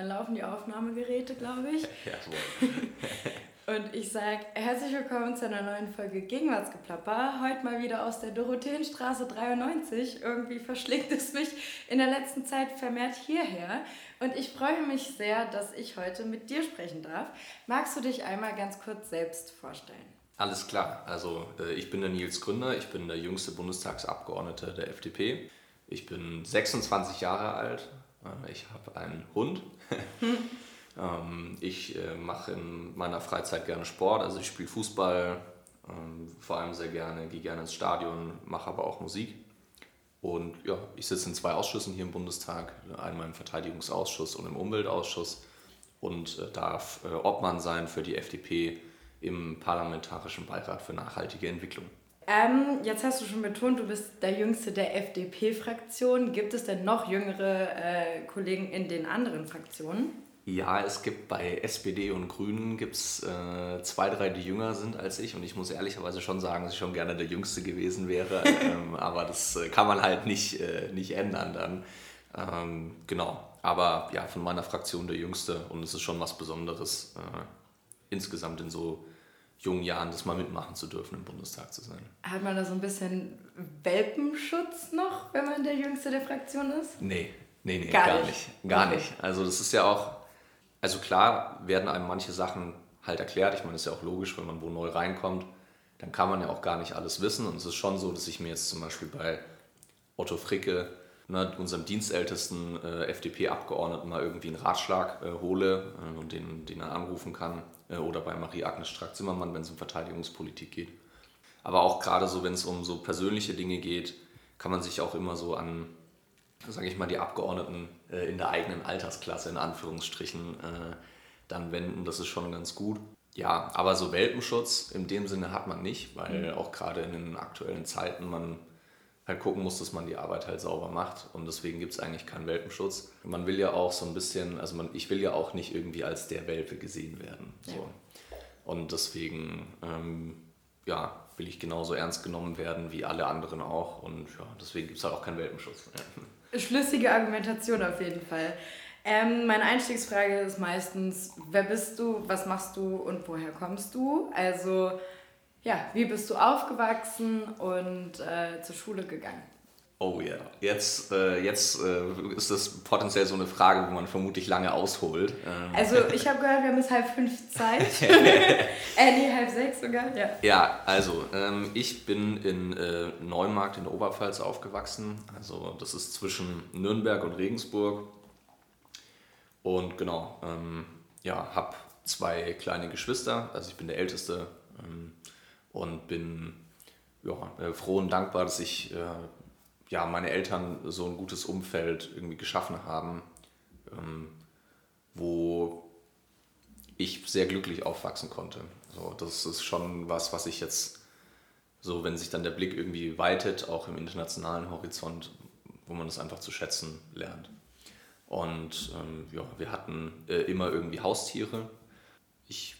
Dann laufen die Aufnahmegeräte, glaube ich. Und ich sage herzlich willkommen zu einer neuen Folge Gegenwartsgeplapper. Heute mal wieder aus der Dorotheenstraße 93. Irgendwie verschlägt es mich in der letzten Zeit vermehrt hierher. Und ich freue mich sehr, dass ich heute mit dir sprechen darf. Magst du dich einmal ganz kurz selbst vorstellen? Alles klar. Also äh, ich bin der Nils Gründer. Ich bin der jüngste Bundestagsabgeordnete der FDP. Ich bin 26 Jahre alt. Ich habe einen Hund. Ähm, ich äh, mache in meiner Freizeit gerne Sport, also ich spiele Fußball, ähm, vor allem sehr gerne, gehe gerne ins Stadion, mache aber auch Musik. Und ja, ich sitze in zwei Ausschüssen hier im Bundestag, einmal im Verteidigungsausschuss und im Umweltausschuss und äh, darf äh, Obmann sein für die FDP im Parlamentarischen Beirat für nachhaltige Entwicklung. Ähm, jetzt hast du schon betont, du bist der Jüngste der FDP-Fraktion. Gibt es denn noch jüngere äh, Kollegen in den anderen Fraktionen? Ja, es gibt bei SPD und Grünen gibt's, äh, zwei, drei, die jünger sind als ich. Und ich muss ehrlicherweise schon sagen, dass ich schon gerne der Jüngste gewesen wäre. ähm, aber das äh, kann man halt nicht, äh, nicht ändern dann. Ähm, genau. Aber ja, von meiner Fraktion der Jüngste. Und es ist schon was Besonderes, äh, insgesamt in so jungen Jahren das mal mitmachen zu dürfen, im Bundestag zu sein. Hat man da so ein bisschen Welpenschutz noch, wenn man der Jüngste der Fraktion ist? Nee, nee, nee, gar, gar nicht. nicht. Gar okay. nicht. Also das ist ja auch also klar werden einem manche Sachen halt erklärt. Ich meine, das ist ja auch logisch, wenn man wo neu reinkommt, dann kann man ja auch gar nicht alles wissen. Und es ist schon so, dass ich mir jetzt zum Beispiel bei Otto Fricke, ne, unserem dienstältesten äh, FDP-Abgeordneten, mal irgendwie einen Ratschlag äh, hole äh, und den, den er anrufen kann. Äh, oder bei Marie-Agnes Strack-Zimmermann, wenn es um Verteidigungspolitik geht. Aber auch gerade so, wenn es um so persönliche Dinge geht, kann man sich auch immer so an sage ich mal, die Abgeordneten äh, in der eigenen Altersklasse in Anführungsstrichen dann wenden. Das ist schon ganz gut. Ja, aber so Welpenschutz in dem Sinne hat man nicht, weil mhm. auch gerade in den aktuellen Zeiten man halt gucken muss, dass man die Arbeit halt sauber macht und deswegen gibt es eigentlich keinen Welpenschutz. Man will ja auch so ein bisschen, also man, ich will ja auch nicht irgendwie als der Welpe gesehen werden. So. Ja. Und deswegen, ähm, ja, will ich genauso ernst genommen werden wie alle anderen auch und ja, deswegen gibt es halt auch keinen Welpenschutz. Ja. Schlüssige Argumentation auf jeden Fall. Ähm, meine Einstiegsfrage ist meistens, wer bist du, was machst du und woher kommst du? Also, ja, wie bist du aufgewachsen und äh, zur Schule gegangen? Oh ja, jetzt, äh, jetzt äh, ist das potenziell so eine Frage, wo man vermutlich lange ausholt. Ähm. Also ich habe gehört, wir haben bis halb fünf Zeit. äh, nee, halb sechs sogar, ja. Ja, also ähm, ich bin in äh, Neumarkt in der Oberpfalz aufgewachsen. Also das ist zwischen Nürnberg und Regensburg. Und genau, ähm, ja, habe zwei kleine Geschwister. Also ich bin der Älteste ähm, und bin ja, äh, froh und dankbar, dass ich äh, ja, meine Eltern so ein gutes Umfeld irgendwie geschaffen haben, ähm, wo ich sehr glücklich aufwachsen konnte. So, das ist schon was, was ich jetzt so, wenn sich dann der Blick irgendwie weitet, auch im internationalen Horizont, wo man das einfach zu schätzen lernt. Und ähm, ja, wir hatten äh, immer irgendwie Haustiere. Ich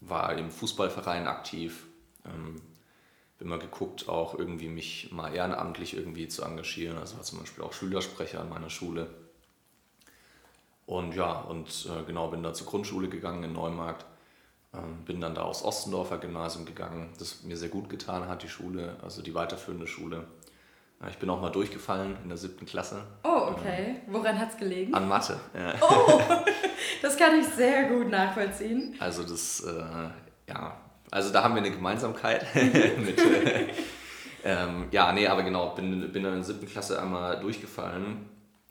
war im Fußballverein aktiv. Ähm, immer geguckt, auch irgendwie mich mal ehrenamtlich irgendwie zu engagieren. Also war zum Beispiel auch Schülersprecher an meiner Schule. Und ja, und äh, genau, bin da zur Grundschule gegangen in Neumarkt. Ähm, bin dann da aufs Ostendorfer Gymnasium gegangen, das mir sehr gut getan hat, die Schule, also die weiterführende Schule. Ich bin auch mal durchgefallen in der siebten Klasse. Oh, okay. Woran hat es gelegen? An Mathe. Ja. Oh, das kann ich sehr gut nachvollziehen. Also das, äh, ja, also da haben wir eine Gemeinsamkeit. mit, äh, ähm, ja, nee, aber genau, bin, bin dann in der siebten Klasse einmal durchgefallen.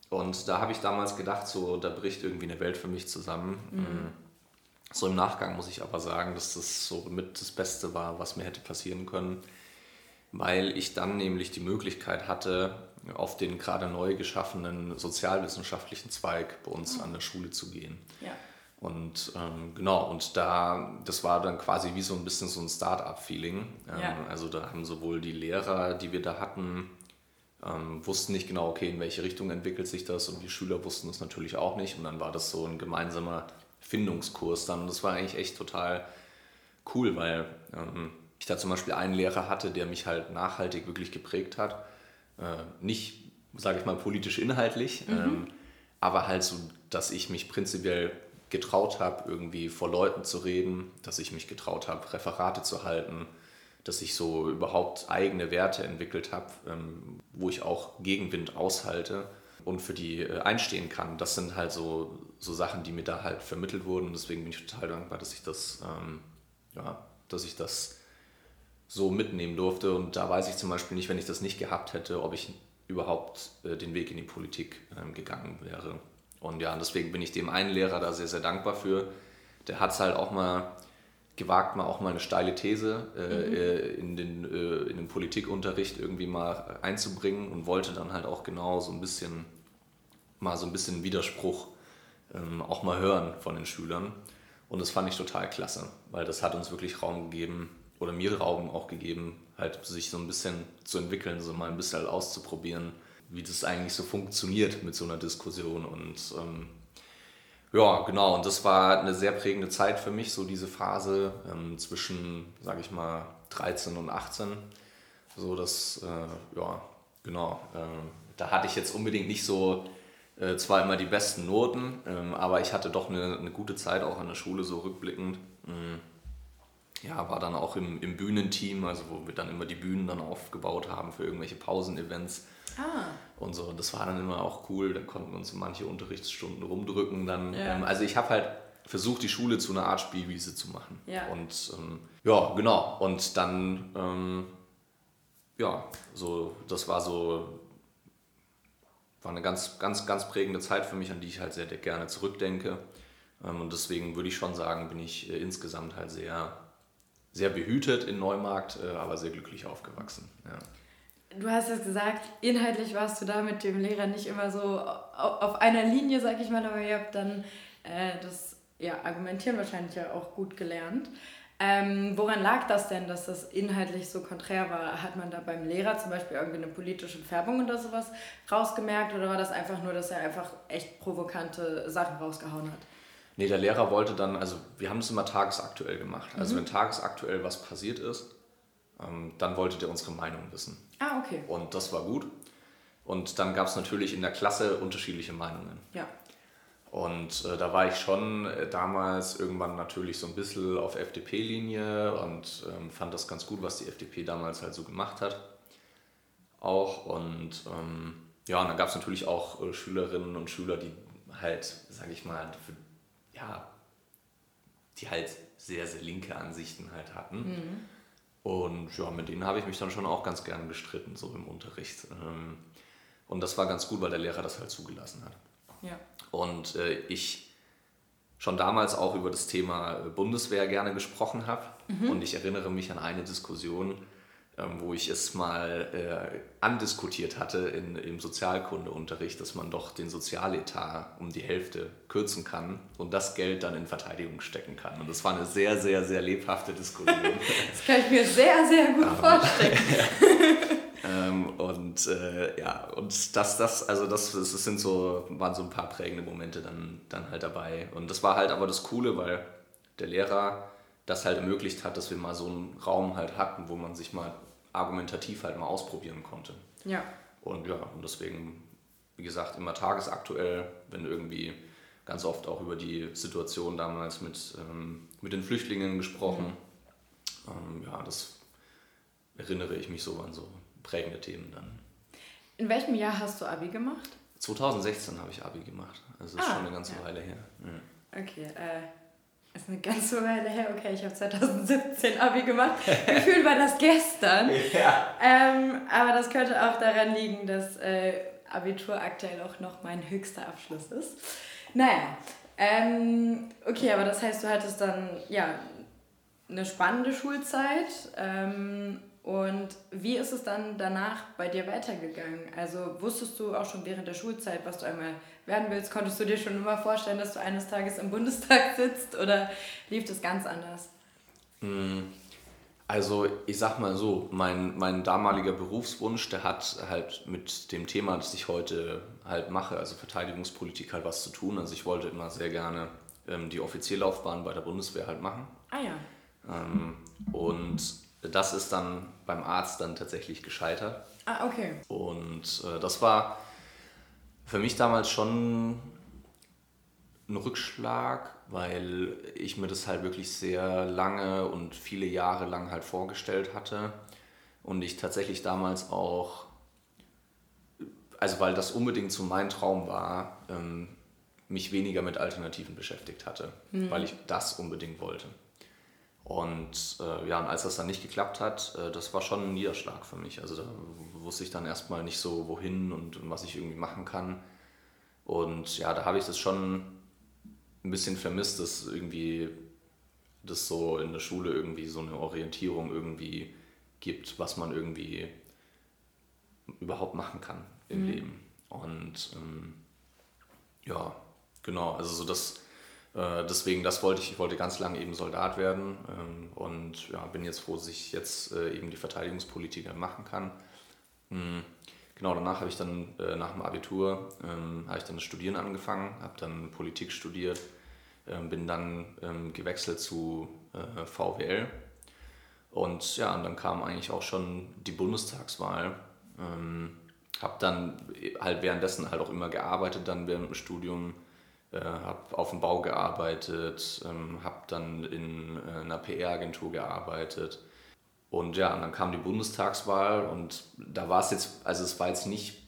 Und da habe ich damals gedacht, so, da bricht irgendwie eine Welt für mich zusammen. Mhm. Ähm, so im Nachgang muss ich aber sagen, dass das so mit das Beste war, was mir hätte passieren können. Weil ich dann nämlich die Möglichkeit hatte, auf den gerade neu geschaffenen sozialwissenschaftlichen Zweig bei uns mhm. an der Schule zu gehen. Ja. Und ähm, genau, und da, das war dann quasi wie so ein bisschen so ein Start-up-Feeling. Ähm, ja. Also da haben sowohl die Lehrer, die wir da hatten, ähm, wussten nicht genau, okay, in welche Richtung entwickelt sich das und die Schüler wussten das natürlich auch nicht. Und dann war das so ein gemeinsamer Findungskurs dann. Und das war eigentlich echt total cool, weil ähm, ich da zum Beispiel einen Lehrer hatte, der mich halt nachhaltig wirklich geprägt hat. Äh, nicht, sage ich mal, politisch inhaltlich, mhm. Ähm, aber halt so, dass ich mich prinzipiell getraut habe, irgendwie vor Leuten zu reden, dass ich mich getraut habe, Referate zu halten, dass ich so überhaupt eigene Werte entwickelt habe, ähm, wo ich auch Gegenwind aushalte und für die äh, einstehen kann. Das sind halt so, so Sachen, die mir da halt vermittelt wurden. Deswegen bin ich total dankbar, dass ich das, ähm, ja, dass ich das so mitnehmen durfte. Und da weiß ich zum Beispiel nicht, wenn ich das nicht gehabt hätte, ob ich überhaupt äh, den Weg in die Politik ähm, gegangen wäre. Und ja, deswegen bin ich dem einen Lehrer da sehr, sehr dankbar für. Der hat es halt auch mal gewagt, mal auch mal eine steile These äh, mhm. Äh, in, den, äh, in den Politikunterricht irgendwie mal einzubringen und wollte dann halt auch genau so ein bisschen, mal so ein bisschen Widerspruch ähm, auch mal hören von den Schülern. Und das fand ich total klasse, weil das hat uns wirklich Raum gegeben oder mir Raum auch gegeben, halt sich so ein bisschen zu entwickeln, so mal ein bisschen halt auszuprobieren, wie das eigentlich so funktioniert mit so einer Diskussion und ähm, ja, genau. Und das war eine sehr prägende Zeit für mich, so diese Phase ähm, zwischen, sage ich mal, 13 und 18. So dass, äh, ja, genau. Äh, da hatte ich jetzt unbedingt nicht so äh, zwar immer die besten Noten, ähm, aber ich hatte doch eine, eine gute Zeit auch an der Schule, so rückblickend. Mhm. Ja, war dann auch im, im Bühnenteam, also wo wir dann immer die Bühnen dann aufgebaut haben für irgendwelche Pausenevents. Ah. Und so, das war dann immer auch cool. Da konnten wir uns manche Unterrichtsstunden rumdrücken. Dann, ja. ähm, also ich habe halt versucht, die Schule zu einer Art Spielwiese zu machen. Ja. Und ähm, ja, genau. Und dann, ähm, ja, so, das war so, war eine ganz, ganz, ganz prägende Zeit für mich, an die ich halt sehr gerne zurückdenke. Ähm, und deswegen würde ich schon sagen, bin ich äh, insgesamt halt sehr, sehr behütet in Neumarkt, äh, aber sehr glücklich aufgewachsen. Ja. Du hast es gesagt, inhaltlich warst du da mit dem Lehrer nicht immer so auf einer Linie, sag ich mal, aber ihr habt dann äh, das ja, Argumentieren wahrscheinlich ja auch gut gelernt. Ähm, woran lag das denn, dass das inhaltlich so konträr war? Hat man da beim Lehrer zum Beispiel irgendwie eine politische Färbung oder sowas rausgemerkt oder war das einfach nur, dass er einfach echt provokante Sachen rausgehauen hat? Nee, der Lehrer wollte dann, also wir haben es immer tagesaktuell gemacht. Also mhm. wenn tagesaktuell was passiert ist, ähm, dann wollte der unsere Meinung wissen. Ah, okay. Und das war gut. Und dann gab es natürlich in der Klasse unterschiedliche Meinungen. Ja. Und äh, da war ich schon äh, damals irgendwann natürlich so ein bisschen auf FDP-Linie und ähm, fand das ganz gut, was die FDP damals halt so gemacht hat. Auch. Und ähm, ja, und dann gab es natürlich auch äh, Schülerinnen und Schüler, die halt, sage ich mal, für, ja, die halt sehr, sehr linke Ansichten halt hatten. Mhm. Und ja, mit denen habe ich mich dann schon auch ganz gern gestritten, so im Unterricht. Ähm, und das war ganz gut, weil der Lehrer das halt zugelassen hat. Ja. Und äh, ich schon damals auch über das Thema Bundeswehr gerne gesprochen habe. Mhm. Und ich erinnere mich an eine Diskussion, wo ich es mal äh, andiskutiert hatte in, im Sozialkundeunterricht, dass man doch den Sozialetat um die Hälfte kürzen kann und das Geld dann in Verteidigung stecken kann. Und das war eine sehr, sehr, sehr lebhafte Diskussion. das kann ich mir sehr, sehr gut vorstellen. ähm, und äh, ja, und das, das, also das, das sind so, waren so ein paar prägende Momente dann, dann halt dabei. Und das war halt aber das Coole, weil der Lehrer das halt ermöglicht hat, dass wir mal so einen Raum halt hatten, wo man sich mal argumentativ halt mal ausprobieren konnte. Ja. Und ja, und deswegen, wie gesagt, immer tagesaktuell, wenn irgendwie ganz oft auch über die Situation damals mit, ähm, mit den Flüchtlingen gesprochen. Mhm. Ähm, ja, das erinnere ich mich so an so prägende Themen dann. In welchem Jahr hast du Abi gemacht? 2016 habe ich Abi gemacht. Also ah, ist schon eine ganze ja. Weile her. Ja. Okay, äh, ist eine ganze Weile her. Okay, ich habe 2017 Abi gemacht. Gefühlt war das gestern. Ja. Ähm, aber das könnte auch daran liegen, dass äh, Abitur aktuell auch noch mein höchster Abschluss ist. Naja, ähm, okay, aber das heißt, du hattest dann ja eine spannende Schulzeit. Ähm, und wie ist es dann danach bei dir weitergegangen? Also wusstest du auch schon während der Schulzeit, was du einmal werden willst? Konntest du dir schon immer vorstellen, dass du eines Tages im Bundestag sitzt oder lief das ganz anders? Hm, also ich sag mal so, mein, mein damaliger Berufswunsch, der hat halt mit dem Thema, das ich heute halt mache, also Verteidigungspolitik halt was zu tun. Also ich wollte immer sehr gerne ähm, die Offizierlaufbahn bei der Bundeswehr halt machen. Ah ja. Ähm, und das ist dann beim Arzt dann tatsächlich gescheitert. Ah, okay. Und äh, das war Für mich damals schon ein Rückschlag, weil ich mir das halt wirklich sehr lange und viele Jahre lang halt vorgestellt hatte und ich tatsächlich damals auch, also weil das unbedingt so mein Traum war, ähm, mich weniger mit Alternativen beschäftigt hatte, mhm. weil ich das unbedingt wollte. Und äh, ja, und als das dann nicht geklappt hat, äh, das war schon ein Niederschlag für mich. Also da wusste ich dann erstmal nicht so, wohin und, und was ich irgendwie machen kann. Und ja, da habe ich das schon ein bisschen vermisst, dass irgendwie das so in der Schule irgendwie so eine Orientierung irgendwie gibt, was man irgendwie überhaupt machen kann im mhm. Leben. Und ähm, ja, genau, also so das, deswegen, das wollte ich, ich wollte ganz lange eben Soldat werden ähm, und ja, bin jetzt froh, dass ich jetzt äh, eben die Verteidigungspolitik machen kann. Mhm. Genau, danach habe ich dann äh, nach dem Abitur ähm, habe ich dann das Studieren angefangen, habe dann Politik studiert, ähm, bin dann gewechselt zu äh, VWL und ja, und dann kam eigentlich auch schon die Bundestagswahl. Habe dann halt währenddessen halt auch immer gearbeitet, dann während dem Studium, äh, habe auf dem Bau gearbeitet, ähm, habe dann in äh, einer PR-Agentur gearbeitet und ja, und dann kam die Bundestagswahl und da war es jetzt, also es war jetzt nicht,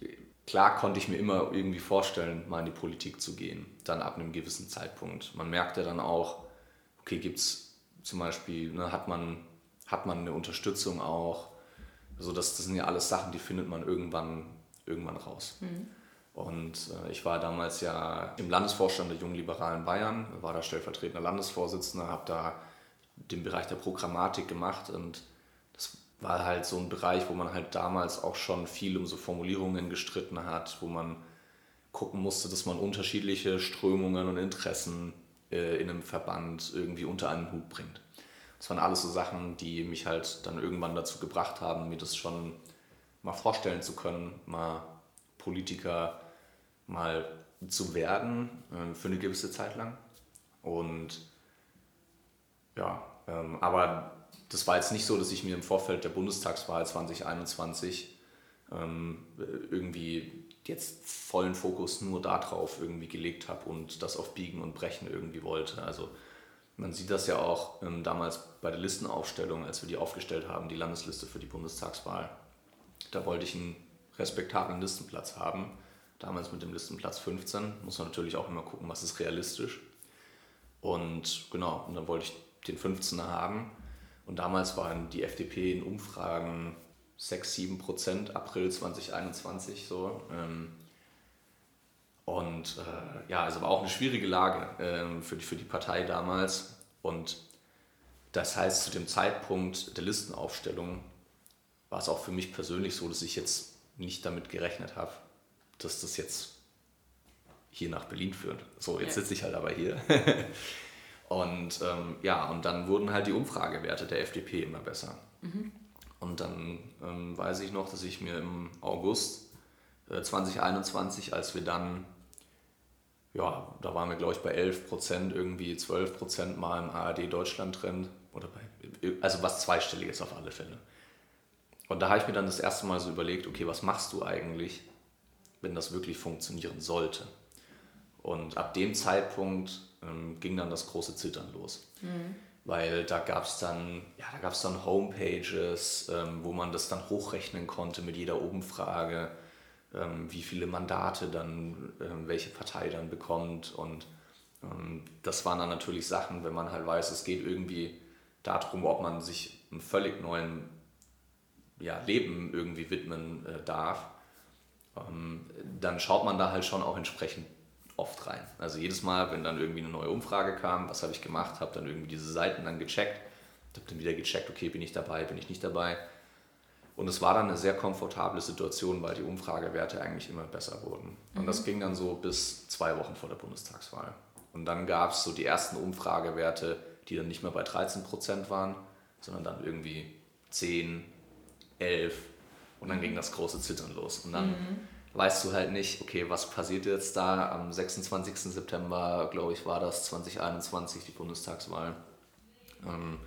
klar konnte ich mir immer irgendwie vorstellen, mal in die Politik zu gehen, dann ab einem gewissen Zeitpunkt. Man merkte dann auch, okay, gibt es zum Beispiel, ne, hat, man, hat man eine Unterstützung auch, also das, das sind ja alles Sachen, die findet man irgendwann, irgendwann raus. Mhm. Und äh, ich war damals ja im Landesvorstand der Jungen Liberalen Bayern, war da stellvertretender Landesvorsitzender, habe da den Bereich der Programmatik gemacht und war halt so ein Bereich, wo man halt damals auch schon viel um so Formulierungen gestritten hat, wo man gucken musste, dass man unterschiedliche Strömungen und Interessen äh, in einem Verband irgendwie unter einen Hut bringt. Das waren alles so Sachen, die mich halt dann irgendwann dazu gebracht haben, mir das schon mal vorstellen zu können, mal Politiker mal zu werden äh, für eine gewisse Zeit lang. Und ja, ähm, aber das war jetzt nicht so, dass ich mir im Vorfeld der Bundestagswahl 2021 ähm, irgendwie jetzt vollen Fokus nur darauf irgendwie gelegt habe und das auf Biegen und Brechen irgendwie wollte. Also man sieht das ja auch ähm, damals bei der Listenaufstellung, als wir die aufgestellt haben, die Landesliste für die Bundestagswahl. Da wollte ich einen respektablen Listenplatz haben. Damals mit dem Listenplatz 15. Muss man natürlich auch immer gucken, was ist realistisch. Und genau, und dann wollte ich den 15er haben. Und damals waren die FDP in Umfragen 6, 7 Prozent, April 2021 so. Ähm, und äh, ja, also war auch eine schwierige Lage äh, für, die, für die Partei damals. Und das heißt, zu dem Zeitpunkt der Listenaufstellung war es auch für mich persönlich so, dass ich jetzt nicht damit gerechnet habe, dass das jetzt hier nach Berlin führt. So, jetzt ja. sitze ich halt aber hier. Und ähm, ja, und dann wurden halt die Umfragewerte der FDP immer besser. Mhm. Und dann ähm, weiß ich noch, dass ich mir im August äh, 2021, als wir dann, ja, da waren wir glaube ich bei 11 Prozent, irgendwie 12 Prozent mal im ARD Deutschland-Trend, oder bei, also was zweistelliges auf alle Fälle. Und da habe ich mir dann das erste Mal so überlegt, okay, was machst du eigentlich, wenn das wirklich funktionieren sollte? Und ab dem Zeitpunkt ähm, ging dann das große Zittern los. Mhm. Weil da gab es dann, ja, da gab dann Homepages, ähm, wo man das dann hochrechnen konnte mit jeder Umfrage, ähm, wie viele Mandate dann ähm, welche Partei dann bekommt. Und ähm, das waren dann natürlich Sachen, wenn man halt weiß, es geht irgendwie darum, ob man sich einem völlig neuen ja, Leben irgendwie widmen äh, darf, dann schaut man da halt schon auch entsprechend oft rein. Also jedes Mal, wenn dann irgendwie eine neue Umfrage kam, was habe ich gemacht, habe dann irgendwie diese Seiten dann gecheckt, habe dann wieder gecheckt, okay, bin ich dabei, bin ich nicht dabei. Und es war dann eine sehr komfortable Situation, weil die Umfragewerte eigentlich immer besser wurden. Und mhm. das ging dann so bis zwei Wochen vor der Bundestagswahl. Und dann gab es so die ersten Umfragewerte, die dann nicht mehr bei 13 Prozent waren, sondern dann irgendwie 10, 11 und dann ging das große Zittern los. Und dann mhm weißt du halt nicht, okay, was passiert jetzt da am 26. September, glaube ich, war das 2021, die Bundestagswahl. Ähm,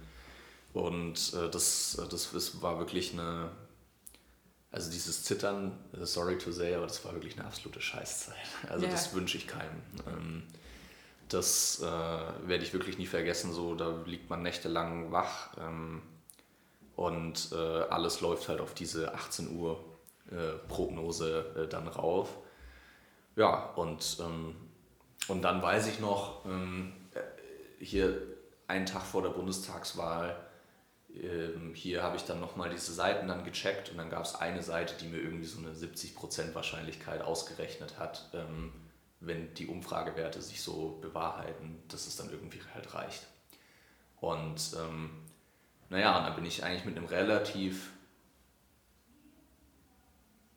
und äh, das, das war wirklich eine, also dieses Zittern, äh, sorry to say, aber das war wirklich eine absolute Scheißzeit. Also ja. das wünsche ich keinem. Ähm, das äh, werde ich wirklich nie vergessen. So, da liegt man nächtelang wach ähm, und äh, alles läuft halt auf diese 18 Uhr äh, Prognose äh, dann rauf. Ja, und, ähm, und dann weiß ich noch, ähm, äh, hier einen Tag vor der Bundestagswahl, ähm, hier habe ich dann nochmal diese Seiten dann gecheckt und dann gab es eine Seite, die mir irgendwie so eine 70% Wahrscheinlichkeit ausgerechnet hat, ähm, wenn die Umfragewerte sich so bewahrheiten, dass es dann irgendwie halt reicht. Und ähm, naja, und dann bin ich eigentlich mit einem relativ,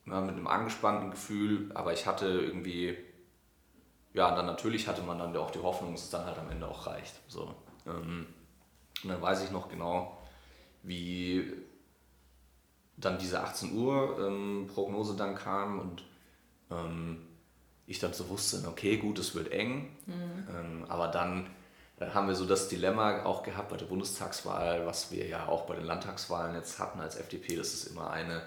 ja, mit einem angespannten Gefühl, aber ich hatte irgendwie, ja, dann natürlich hatte man dann auch die Hoffnung, dass es dann halt am Ende auch reicht. So. Ähm, und dann weiß ich noch genau, wie dann diese 18 Uhr ähm, Prognose dann kam und ähm, ich dann so wusste, okay, gut, es wird eng, mhm. ähm, aber dann haben wir so das Dilemma auch gehabt bei der Bundestagswahl, was wir ja auch bei den Landtagswahlen jetzt hatten als FDP, dass es immer eine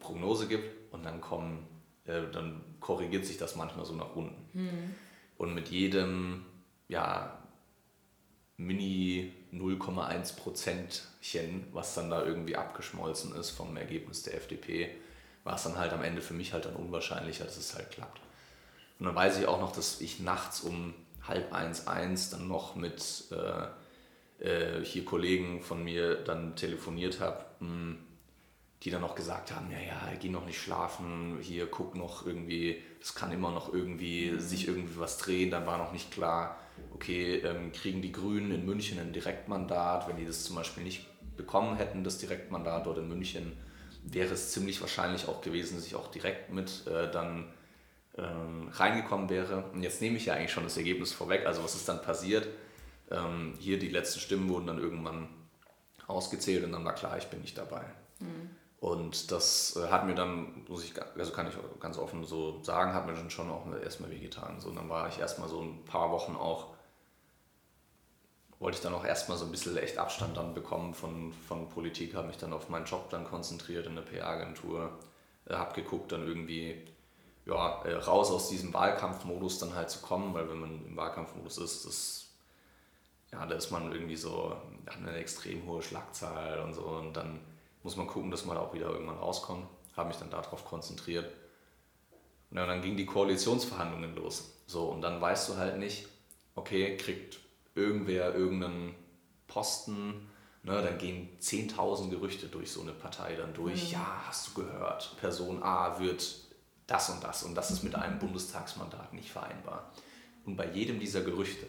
Prognose gibt und dann kommen, äh, dann korrigiert sich das manchmal so nach unten. Mhm. Und mit jedem, ja, Mini 0,1 Prozentchen, was dann da irgendwie abgeschmolzen ist vom Ergebnis der FDP, war es dann halt am Ende für mich halt dann unwahrscheinlicher, dass es halt klappt. Und dann weiß ich auch noch, dass ich nachts um halb eins, eins dann noch mit äh, äh, hier Kollegen von mir dann telefoniert habe, hm, die dann noch gesagt haben, ja, ja, geh noch nicht schlafen, hier guck noch irgendwie, das kann immer noch irgendwie sich irgendwie was drehen, dann war noch nicht klar, okay, ähm, kriegen die Grünen in München ein Direktmandat, wenn die das zum Beispiel nicht bekommen hätten, das Direktmandat dort in München, wäre es ziemlich wahrscheinlich auch gewesen, dass ich auch direkt mit äh, dann ähm, reingekommen wäre. Und jetzt nehme ich ja eigentlich schon das Ergebnis vorweg, also was ist dann passiert. Ähm, hier die letzten Stimmen wurden dann irgendwann ausgezählt und dann war klar, ich bin nicht dabei. Mhm. Und das äh, hat mir dann, muss ich, also kann ich ganz offen so sagen, hat mir dann schon auch erstmal wehgetan. So, und dann war ich erstmal so ein paar Wochen auch, wollte ich dann auch erstmal so ein bisschen echt Abstand dann bekommen von, von Politik, habe mich dann auf meinen Job dann konzentriert in der PR-Agentur, äh, habe geguckt, dann irgendwie ja, äh, raus aus diesem Wahlkampfmodus dann halt zu kommen, weil wenn man im Wahlkampfmodus ist, das, ja, da ist man irgendwie so, hat eine extrem hohe Schlagzahl und so und dann muss man gucken, dass man da auch wieder irgendwann rauskommt. Habe mich dann darauf konzentriert. Und dann ging die Koalitionsverhandlungen los. So, und dann weißt du halt nicht, okay, kriegt irgendwer irgendeinen Posten, ne, dann gehen 10.000 Gerüchte durch so eine Partei dann durch. Mhm. Ja, hast du gehört, Person A wird das und das und das ist mit einem Bundestagsmandat nicht vereinbar. Und bei jedem dieser Gerüchte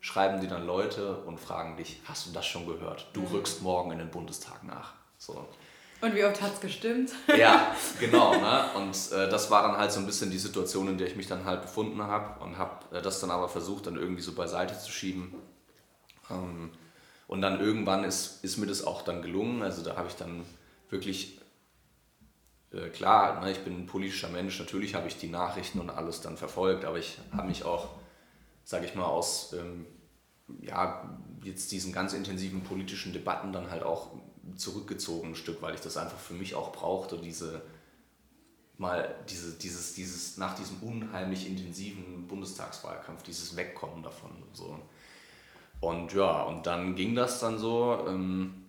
schreiben die dann Leute und fragen dich, hast du das schon gehört? Du mhm. rückst morgen in den Bundestag nach. So. Und wie oft hat es gestimmt? Ja, genau. Ne? Und äh, das war dann halt so ein bisschen die Situation, in der ich mich dann halt befunden habe und habe äh, das dann aber versucht, dann irgendwie so beiseite zu schieben. Ähm, und dann irgendwann ist, ist mir das auch dann gelungen. Also da habe ich dann wirklich äh, klar, ne, ich bin ein politischer Mensch, natürlich habe ich die Nachrichten und alles dann verfolgt, aber ich habe mich auch, sage ich mal, aus ähm, ja, jetzt diesen ganz intensiven politischen Debatten dann halt auch zurückgezogen ein Stück, weil ich das einfach für mich auch brauchte, diese mal diese, dieses, dieses nach diesem unheimlich intensiven Bundestagswahlkampf, dieses Wegkommen davon und so. Und ja, und dann ging das dann so. Ähm,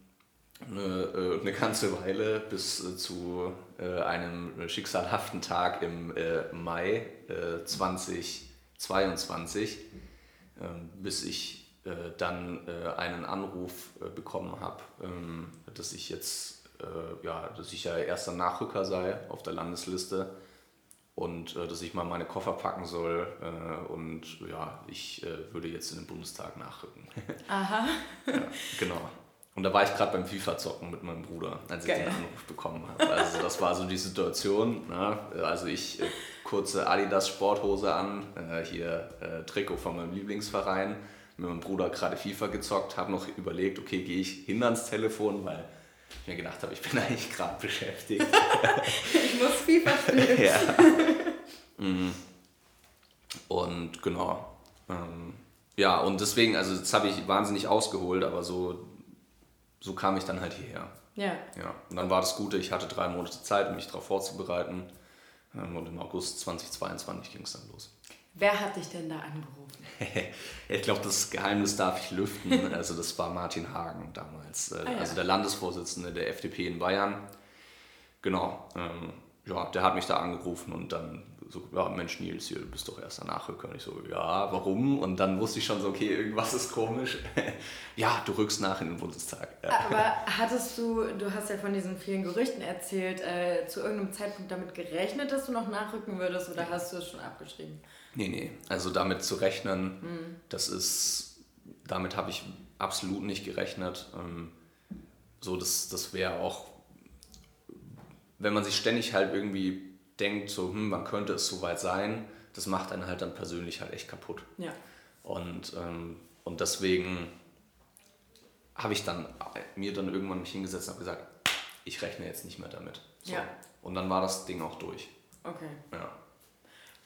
eine, äh, eine ganze Weile bis äh, zu äh, einem schicksalhaften Tag im Mai 2022, ähm, bis ich dann einen Anruf bekommen habe, ähm, dass ich jetzt, ja, dass ich ja erster Nachrücker sei auf der Landesliste und dass ich mal meine Koffer packen soll und ja, ich würde jetzt in den Bundestag nachrücken. Aha. ja, genau. Und da war ich gerade beim FIFA-Zocken mit meinem Bruder, als ich Geil. den Anruf bekommen habe. Also das war so die Situation. Ne? Also ich äh, kurze Adidas Sporthose an, äh, hier äh, Trikot von meinem Lieblingsverein, mit meinem Bruder gerade FIFA gezockt, habe noch überlegt, okay, gehe ich hin ans Telefon, weil ich mir gedacht habe, ich bin eigentlich gerade beschäftigt. ich muss FIFA spielen. ja. Mhm. Und genau. Ähm, ja, und deswegen, also das habe ich wahnsinnig ausgeholt, aber so so kam ich dann halt hierher. Ja. ja. Und dann war das Gute, ich hatte drei Monate Zeit, um mich darauf vorzubereiten. Ähm, und im August 2022 ging es dann los. Wer hat dich denn da angerufen? ich glaube, das Geheimnis darf ich lüften. Also das war Martin Hagen damals, äh, ah, ja. also der Landesvorsitzende der FDP in Bayern. Genau. Ähm, ja, der hat mich da angerufen und dann so, ja, Mensch Nils, hier, du bist doch erster Nachrücker. Und ich so, ja, warum? Und dann wusste ich schon so, okay, irgendwas ist komisch. ja, du rückst nach in den Bundestag. Aber hattest du, du hast ja von diesen vielen Gerüchten erzählt, äh, zu irgendeinem Zeitpunkt damit gerechnet, dass du noch nachrücken würdest oder hast du es schon abgeschrieben? Nee, nee, also damit zu rechnen, mhm. das ist, damit habe ich absolut nicht gerechnet. Ähm, so, das, das wäre auch, wenn man sich ständig halt irgendwie denkt, so, hm, wann könnte es soweit sein, das macht einen halt dann persönlich halt echt kaputt. Ja. Und, ähm, und deswegen habe ich dann mir dann irgendwann mich hingesetzt und habe gesagt, ich rechne jetzt nicht mehr damit. So. Ja. Und dann war das Ding auch durch. Okay. Ja.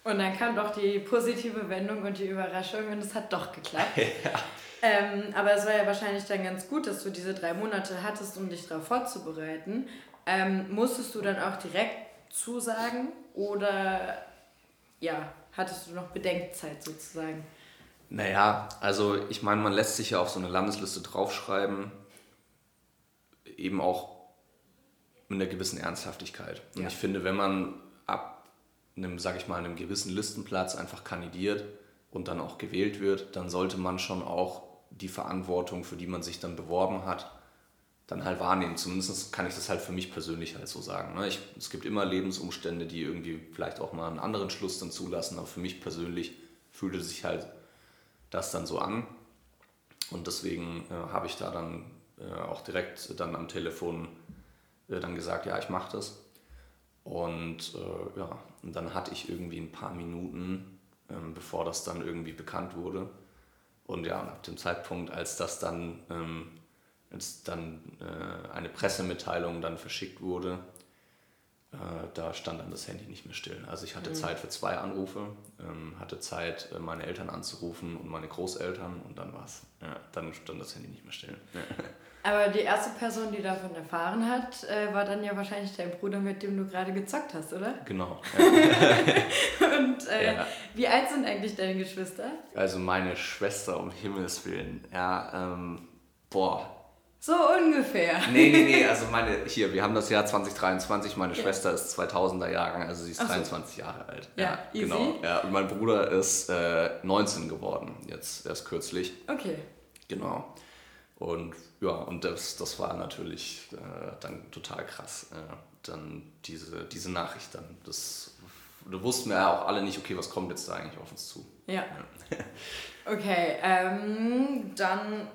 Und dann kam doch die positive Wendung und die Überraschung und es hat doch geklappt. ja. Ähm, aber es war ja wahrscheinlich dann ganz gut, dass du diese drei Monate hattest, um dich darauf vorzubereiten. Ähm, musstest du dann auch direkt zusagen oder ja, hattest du noch Bedenkzeit sozusagen? Naja, also ich meine, man lässt sich ja auf so eine Landesliste draufschreiben, eben auch mit einer gewissen Ernsthaftigkeit. Und ja. ich finde, wenn man ab einem, sag ich mal, einem gewissen Listenplatz einfach kandidiert und dann auch gewählt wird, dann sollte man schon auch die Verantwortung, für die man sich dann beworben hat, dann halt wahrnehmen. Zumindest kann ich das halt für mich persönlich halt so sagen. Ne? Ich, es gibt immer Lebensumstände, die irgendwie vielleicht auch mal einen anderen Schluss dann zulassen, aber für mich persönlich fühlte sich halt das dann so an. Und deswegen äh, habe ich da dann äh, auch direkt dann am Telefon äh, dann gesagt, ja, ich mache das. Und äh, ja, und dann hatte ich irgendwie ein paar Minuten, ähm, bevor das dann irgendwie bekannt wurde. Und ja, ab dem Zeitpunkt, als das dann ähm, als dann äh, eine Pressemitteilung dann verschickt wurde, äh, da stand dann das Handy nicht mehr still. Also ich hatte mhm. Zeit für zwei Anrufe, ähm, hatte Zeit, äh, meine Eltern anzurufen und meine Großeltern und dann war's. Ja, dann stand das Handy nicht mehr still. Aber die erste Person, die davon erfahren hat, äh, war dann ja wahrscheinlich dein Bruder, mit dem du gerade gezockt hast, oder? Genau. Ja. und äh, ja. wie alt sind eigentlich deine Geschwister? Also meine Schwester, um Himmels Willen, ja, ähm, boah, so ungefähr. Nee, nee, nee, also meine, hier, wir haben das Jahr 2023, meine ja. Schwester ist 2000er Jahrgang, also sie ist Ach 23 so. Jahre alt. Ja, ja easy. genau. Ja, und mein Bruder ist äh, 19 geworden, jetzt erst kürzlich. Okay. Genau. Und ja, und das, das war natürlich äh, dann total krass. Äh, dann diese, diese Nachricht dann. Das, da wussten wir ja auch alle nicht, okay, was kommt jetzt da eigentlich auf uns zu. Ja. ja. okay, ähm, dann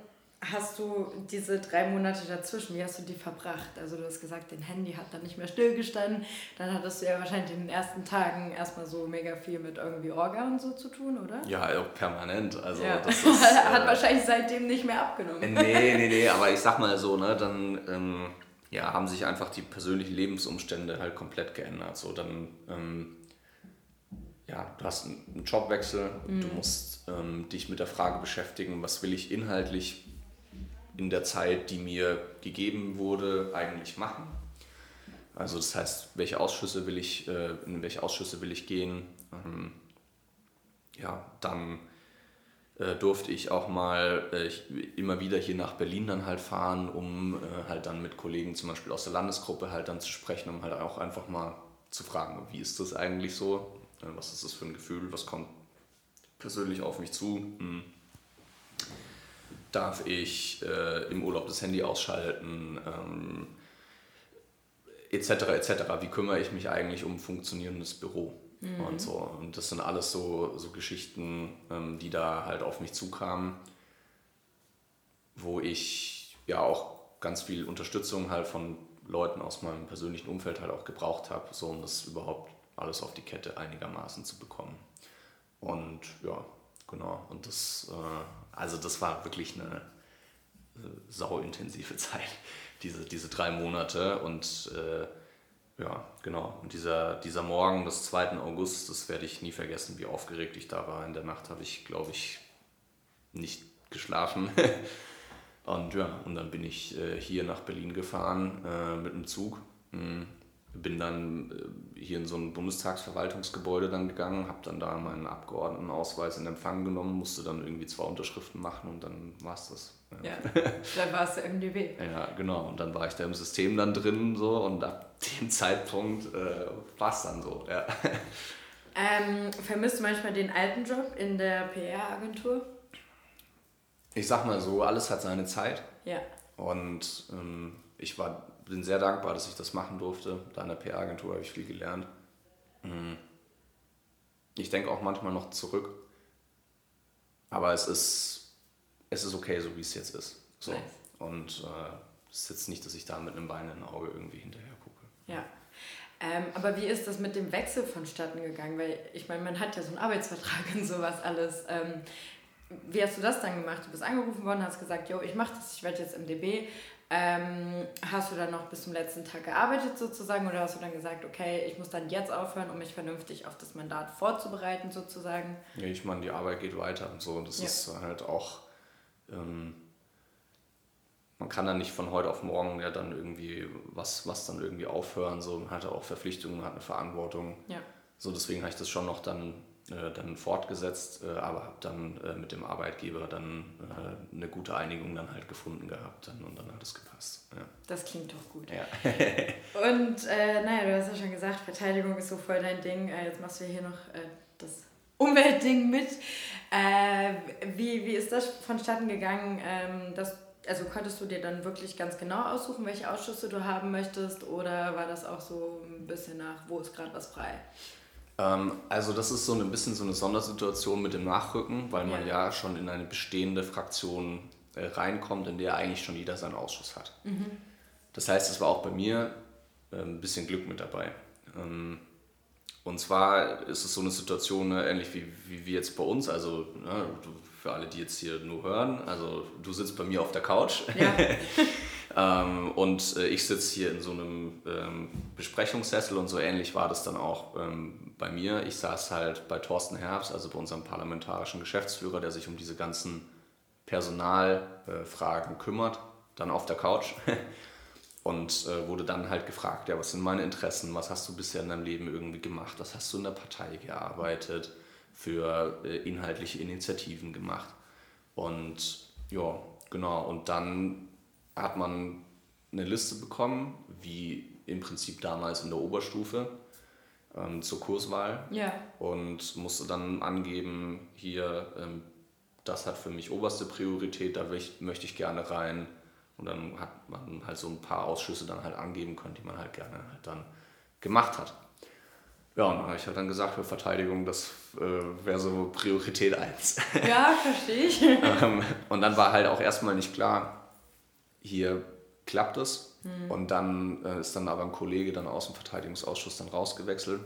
hast du diese drei Monate dazwischen, wie hast du die verbracht? Also du hast gesagt, dein Handy hat dann nicht mehr stillgestanden. Dann hattest du ja wahrscheinlich in den ersten Tagen erstmal so mega viel mit irgendwie Orga und so zu tun, oder? Ja, auch permanent. Also ja. das ist, hat äh, wahrscheinlich seitdem nicht mehr abgenommen. Nee, nee, nee, aber ich sag mal so, ne, dann ähm, ja, haben sich einfach die persönlichen Lebensumstände halt komplett geändert. So dann ähm, ja, du hast einen Jobwechsel, mhm. du musst ähm, dich mit der Frage beschäftigen, was will ich inhaltlich in der Zeit, die mir gegeben wurde, eigentlich machen. Also das heißt, welche Ausschüsse will ich, äh, in welche Ausschüsse will ich gehen. Ähm, ja, dann äh, durfte ich auch mal äh, immer wieder hier nach Berlin dann halt fahren, um halt dann mit Kollegen zum Beispiel aus der Landesgruppe halt dann zu sprechen, um halt auch einfach mal zu fragen, wie ist das eigentlich so, was ist das für ein Gefühl, was kommt persönlich auf mich zu. Hm darf ich äh, im Urlaub das Handy ausschalten, ähm, etc. etc. Wie kümmere ich mich eigentlich um ein funktionierendes Büro mhm. und so. Und das sind alles so, so Geschichten, ähm, die da halt auf mich zukamen, wo ich ja auch ganz viel Unterstützung halt von Leuten aus meinem persönlichen Umfeld halt auch gebraucht habe, so um das überhaupt alles auf die Kette einigermaßen zu bekommen. Und ja, genau. Und das äh, also das war wirklich eine äh, sauintensive Zeit, diese, diese drei Monate. Und äh, ja, genau. Und dieser, dieser Morgen des 2. August, das werde ich nie vergessen, wie aufgeregt ich da war. In der Nacht habe ich, glaube ich, nicht geschlafen. Und ja, und dann bin ich äh, hier nach Berlin gefahren äh, mit einem Zug. Mhm. Bin dann äh, hier in so ein Bundestagsverwaltungsgebäude dann gegangen, habe dann da meinen Abgeordnetenausweis in Empfang genommen, musste dann irgendwie zwei Unterschriften machen und dann war es das. Ja, ja dann war es der MDB. Ja, genau. Und dann war ich da im System dann drin so und ab dem Zeitpunkt äh, war es dann so. Ja. Ähm, vermisst du manchmal den alten Job in der PR-Agentur? Ich sag mal so, alles hat seine Zeit. Ja. Und ähm, ich war, bin sehr dankbar, dass ich das machen durfte. Da in der PR-Agentur habe ich viel gelernt. Mhm. Ich denke auch manchmal noch zurück. Aber es ist, es ist okay, so wie es jetzt ist. So. Nice. Und äh, es ist jetzt nicht, dass ich da mit einem Bein im Auge irgendwie hinterher gucke. Ja. Ähm, aber wie ist das mit dem Wechsel vonstatten gegangen? Weil ich meine, man hat ja so einen Arbeitsvertrag und sowas alles. Ähm, wie hast du das dann gemacht? Du bist angerufen worden, hast gesagt, yo, ich mache das, ich werde jetzt MDB. Ähm, hast du dann noch bis zum letzten Tag gearbeitet sozusagen oder hast du dann gesagt, okay, ich muss dann jetzt aufhören, um mich vernünftig auf das Mandat vorzubereiten sozusagen? Ja, ich meine, die Arbeit geht weiter und so. Das ja. ist halt auch, ähm, man kann dann nicht von heute auf morgen ja dann irgendwie was, was dann irgendwie aufhören. So, man hat auch Verpflichtungen, hat eine Verantwortung. Ja. So, deswegen habe ich das schon noch dann, dann fortgesetzt, äh, aber habe dann äh, mit dem Arbeitgeber dann äh, eine gute Einigung dann halt gefunden gehabt dann, und dann hat es gepasst. Ja. Das klingt doch gut. Ja. und äh, naja, du hast ja schon gesagt, Verteidigung ist so voll dein Ding. Äh, jetzt machst du hier noch das Umweltding mit. wie, wie ist das vonstatten gegangen, ähm, dass also konntest du dir dann wirklich ganz genau aussuchen, welche Ausschüsse du haben möchtest oder war das auch so ein bisschen nach, wo ist gerade was frei? Ähm, also das ist so ein bisschen so eine Sondersituation mit dem Nachrücken, weil man ja, ja schon in eine bestehende Fraktion äh, reinkommt, in der eigentlich schon jeder seinen Ausschuss hat. Mhm. Das heißt, es war auch bei mir äh, ein bisschen Glück mit dabei. Ähm, und zwar ist es so eine Situation, ne, ähnlich wie, wie, wie jetzt bei uns, also ne, für alle, die jetzt hier nur hören, also du sitzt bei mir auf der Couch ja. ähm, und äh, ich sitze hier in so einem ähm, Besprechungssessel und so ähnlich war das dann auch ähm, bei mir. Ich saß halt bei Thorsten Herbst, also bei unserem parlamentarischen Geschäftsführer, der sich um diese ganzen Personalfragen äh, kümmert, dann auf der Couch und äh, wurde dann halt gefragt, ja, was sind meine Interessen, was hast du bisher in deinem Leben irgendwie gemacht, was hast du in der Partei gearbeitet, für äh, inhaltliche Initiativen gemacht. Und ja, genau. Und dann hat man eine Liste bekommen, wie im Prinzip damals in der Oberstufe ähm, zur Kurswahl. Ja. Und musste dann angeben, hier, ähm, das hat für mich oberste Priorität, da ich, möchte ich gerne rein. Und dann hat man halt so ein paar Ausschüsse dann halt angeben können, die man halt gerne halt dann gemacht hat. Ja, und dann habe ich halt dann gesagt, für Verteidigung, das äh, wäre so Priorität 1. Ja, verstehe ich. ähm, und dann war halt auch erstmal nicht klar, hier klappt es. Mhm. Und dann äh, ist dann aber ein Kollege dann aus dem Verteidigungsausschuss dann rausgewechselt.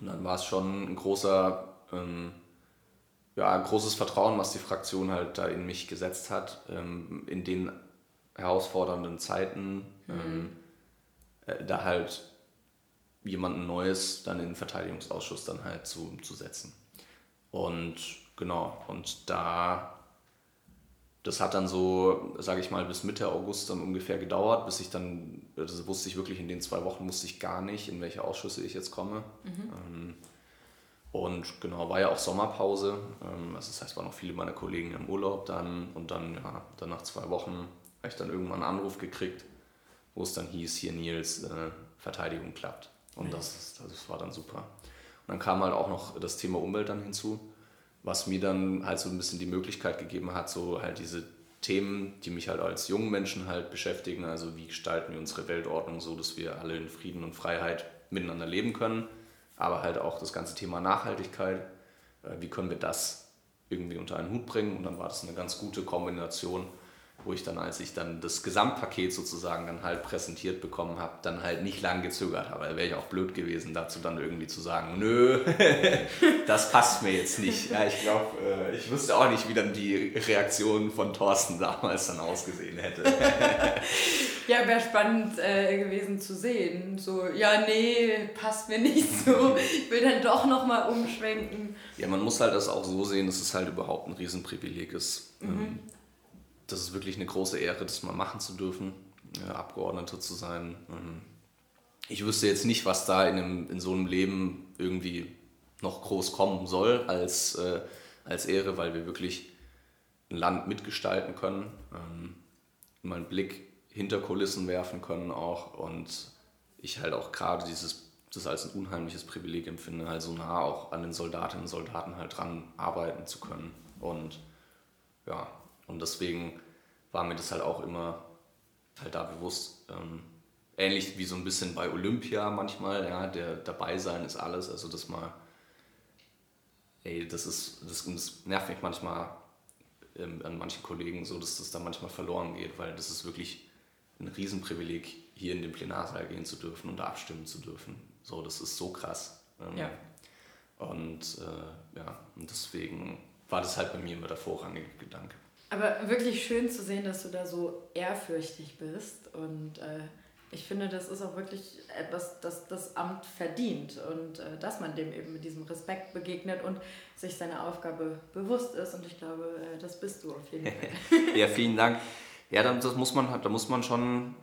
Und dann war es schon ein großer, ähm, ja, ein großes Vertrauen, was die Fraktion halt da in mich gesetzt hat, ähm, in den herausfordernden Zeiten, mhm. Äh, da halt jemanden Neues dann in den Verteidigungsausschuss dann halt zu, zu setzen. Und genau, und da, das hat dann so, sage ich mal, bis Mitte August dann ungefähr gedauert, bis ich dann, also wusste ich wirklich in den zwei Wochen, wusste ich gar nicht, in welche Ausschüsse ich jetzt komme. Mhm. Ähm, und genau, war ja auch Sommerpause. Also das heißt, waren noch viele meiner Kollegen im Urlaub dann. Und dann, ja, dann nach zwei Wochen habe ich dann irgendwann einen Anruf gekriegt, wo es dann hieß, hier Nils, äh, Verteidigung klappt. Und das, das war dann super. Und dann kam halt auch noch das Thema Umwelt dann hinzu, was mir dann halt so ein bisschen die Möglichkeit gegeben hat, so halt diese Themen, die mich halt als jungen Menschen halt beschäftigen, also wie gestalten wir unsere Weltordnung so, dass wir alle in Frieden und Freiheit miteinander leben können, aber halt auch das ganze Thema Nachhaltigkeit, äh, wie können wir das irgendwie unter einen Hut bringen? Und dann war das eine ganz gute Kombination wo ich dann, als ich dann das Gesamtpaket sozusagen dann halt präsentiert bekommen habe, dann halt nicht lang gezögert habe. Da wäre ich auch blöd gewesen, dazu dann irgendwie zu sagen, nö, das passt mir jetzt nicht. Ja, ich glaube, äh, ich wüsste auch nicht, wie dann die Reaktion von Thorsten damals dann ausgesehen hätte. ja, wäre spannend äh, gewesen zu sehen. So, ja, nee, passt mir nicht so. Ich will dann doch nochmal umschwenken. Ja, man muss halt das auch so sehen, dass es halt überhaupt ein Riesenprivileg ist. Mhm. Ähm, das ist wirklich eine große Ehre, das mal machen zu dürfen, äh, Abgeordnete zu sein. Ähm, ich wüsste jetzt nicht, was da in, einem, in so einem Leben irgendwie noch groß kommen soll als, äh, als Ehre, weil wir wirklich ein Land mitgestalten können, ähm, mal einen Blick hinter Kulissen werfen können auch und ich halt auch gerade dieses das als ein unheimliches Privileg empfinde, halt so nah auch an den Soldatinnen und Soldaten halt dran arbeiten zu können. Und ja, und deswegen war mir das halt auch immer halt da bewusst. Ähm, ähnlich wie so ein bisschen bei Olympia manchmal, ja, der dabei sein ist alles, also das mal, ey, das ist, das, das nervt mich manchmal ähm, an manchen Kollegen so, dass das da manchmal verloren geht, weil das ist wirklich ein Riesenprivileg, hier in den Plenarsaal gehen zu dürfen und da abstimmen zu dürfen. So, das ist so krass. Ähm, ja. Und äh, ja, und deswegen war das halt bei mir immer der vorrangige Gedanke. Aber wirklich schön zu sehen, dass du da so ehrfürchtig bist. Und äh, ich finde, das ist auch wirklich etwas, das das Amt verdient. Und äh, dass man dem eben mit diesem Respekt begegnet und sich seiner Aufgabe bewusst ist. Und ich glaube, äh, das bist du auf jeden Fall. ja, vielen Dank. Ja, das muss man, da muss man schon,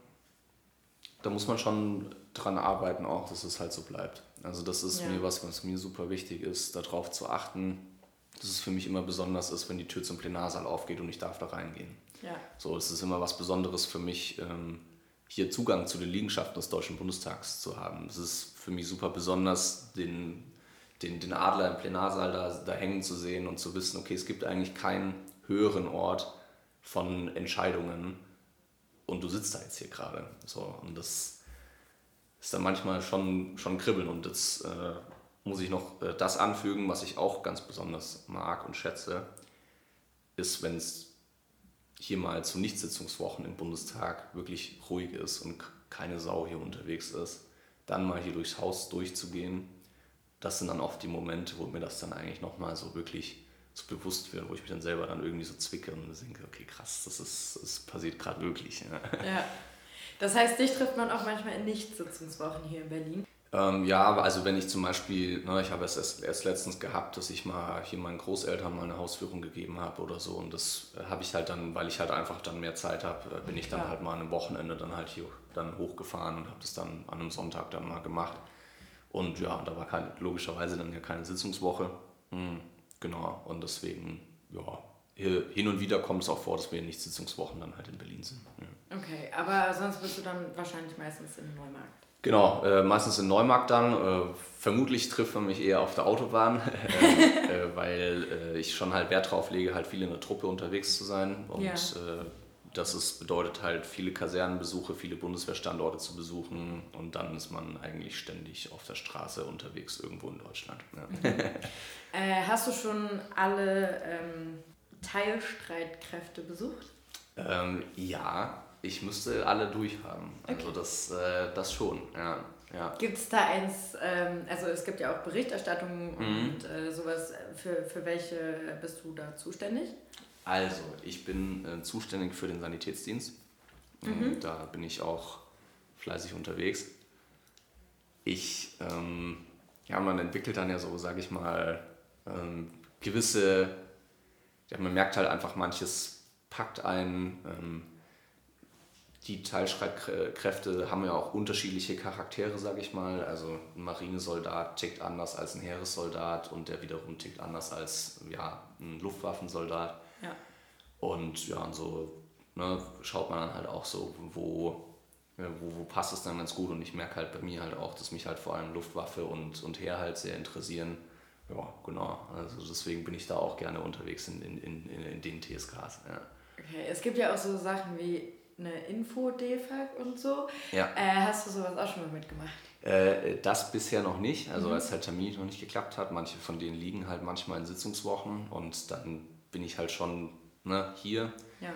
da muss man schon dran arbeiten, auch, dass es halt so bleibt. Also das ist ja. mir was, was mir super wichtig ist, darauf zu achten, dass es für mich immer besonders ist, wenn die Tür zum Plenarsaal aufgeht und ich darf da reingehen. Ja. So, es ist immer was Besonderes für mich, ähm, hier Zugang zu den Liegenschaften des Deutschen Bundestags zu haben. Es ist für mich super besonders, den, den, den Adler im Plenarsaal da, da hängen zu sehen und zu wissen, okay, es gibt eigentlich keinen höheren Ort von Entscheidungen und du sitzt da jetzt hier gerade. So, und das ist dann manchmal schon, schon kribbeln und das äh, muss ich noch äh, das anfügen, was ich auch ganz besonders mag und schätze, ist, wenn es hier mal zu Nichtsitzungswochen im Bundestag wirklich ruhig ist und keine Sau hier unterwegs ist, dann mal hier durchs Haus durchzugehen. Das sind dann oft die Momente, wo mir das dann eigentlich nochmal so wirklich so bewusst wird, wo ich mich dann selber dann irgendwie so zwicke und denke, okay, krass, das, ist, das passiert gerade wirklich. Ja. ja. Das heißt, dich trifft man auch manchmal in Nichtsitzungswochen hier in Berlin. Ähm, ja, also wenn ich zum Beispiel, ne, ich habe es erst, erst, letztens gehabt, dass ich mal hier meinen Großeltern mal eine Hausführung gegeben habe oder so und das habe ich halt dann, weil ich halt einfach dann mehr Zeit habe, äh, bin ich dann ja. halt mal an einem Wochenende dann halt hier dann hochgefahren und habe das dann an einem Sonntag dann mal gemacht und ja, da war keine, logischerweise dann ja keine Sitzungswoche, hm, genau und deswegen, ja, hin und wieder kommt es auch vor, dass wir in Nichtsitzungswochen dann halt in Berlin sind. Ja. Okay, aber sonst bist du dann wahrscheinlich meistens in Neumarkt. Genau, äh, meistens in Neumarkt dann. Äh, vermutlich trifft man mich eher auf der Autobahn, äh, weil äh, ich schon halt Wert drauf lege, halt viel in der Truppe unterwegs zu sein. Und ja. Äh, das ist, bedeutet halt viele Kasernenbesuche, viele Bundeswehrstandorte zu besuchen und dann ist man eigentlich ständig auf der Straße unterwegs irgendwo in Deutschland. Ja. Mhm. Äh, hast du schon alle ähm, Teilstreitkräfte besucht? Ähm, ja, ich müsste alle durchhaben. Also okay. das, äh, das schon, ja. ja. Gibt es da eins, ähm, also es gibt ja auch Berichterstattungen mhm. und äh, sowas, für, für welche bist du da zuständig? Also, ich bin äh, zuständig für den Sanitätsdienst. Mhm. Da bin ich auch fleißig unterwegs. Ich, ähm, ja, man entwickelt dann ja so, sage ich mal, ähm, gewisse, ja, man merkt halt einfach, manches packt einen. Die Teilstreitkräfte haben ja auch unterschiedliche Charaktere, sage ich mal. Also ein Marinesoldat tickt anders als ein Heeressoldat und der wiederum tickt anders als ja, ein Luftwaffensoldat. Ja. Und ja, und so ne, schaut man dann halt auch so, wo, wo, wo passt es dann ganz gut. Und ich merke halt bei mir halt auch, dass mich halt vor allem Luftwaffe und, und Heer halt sehr interessieren. Ja, genau. Also deswegen bin ich da auch gerne unterwegs in, in, in, in den TSKs. Ja. Okay, es gibt ja auch so Sachen wie eine Info-DFAG und so. Ja. Äh, hast du sowas auch schon mal mitgemacht? Äh, das bisher noch nicht, also mhm. als halt Termin noch nicht geklappt hat. Manche von denen liegen halt manchmal in Sitzungswochen und dann bin ich halt schon ne, hier. Ja.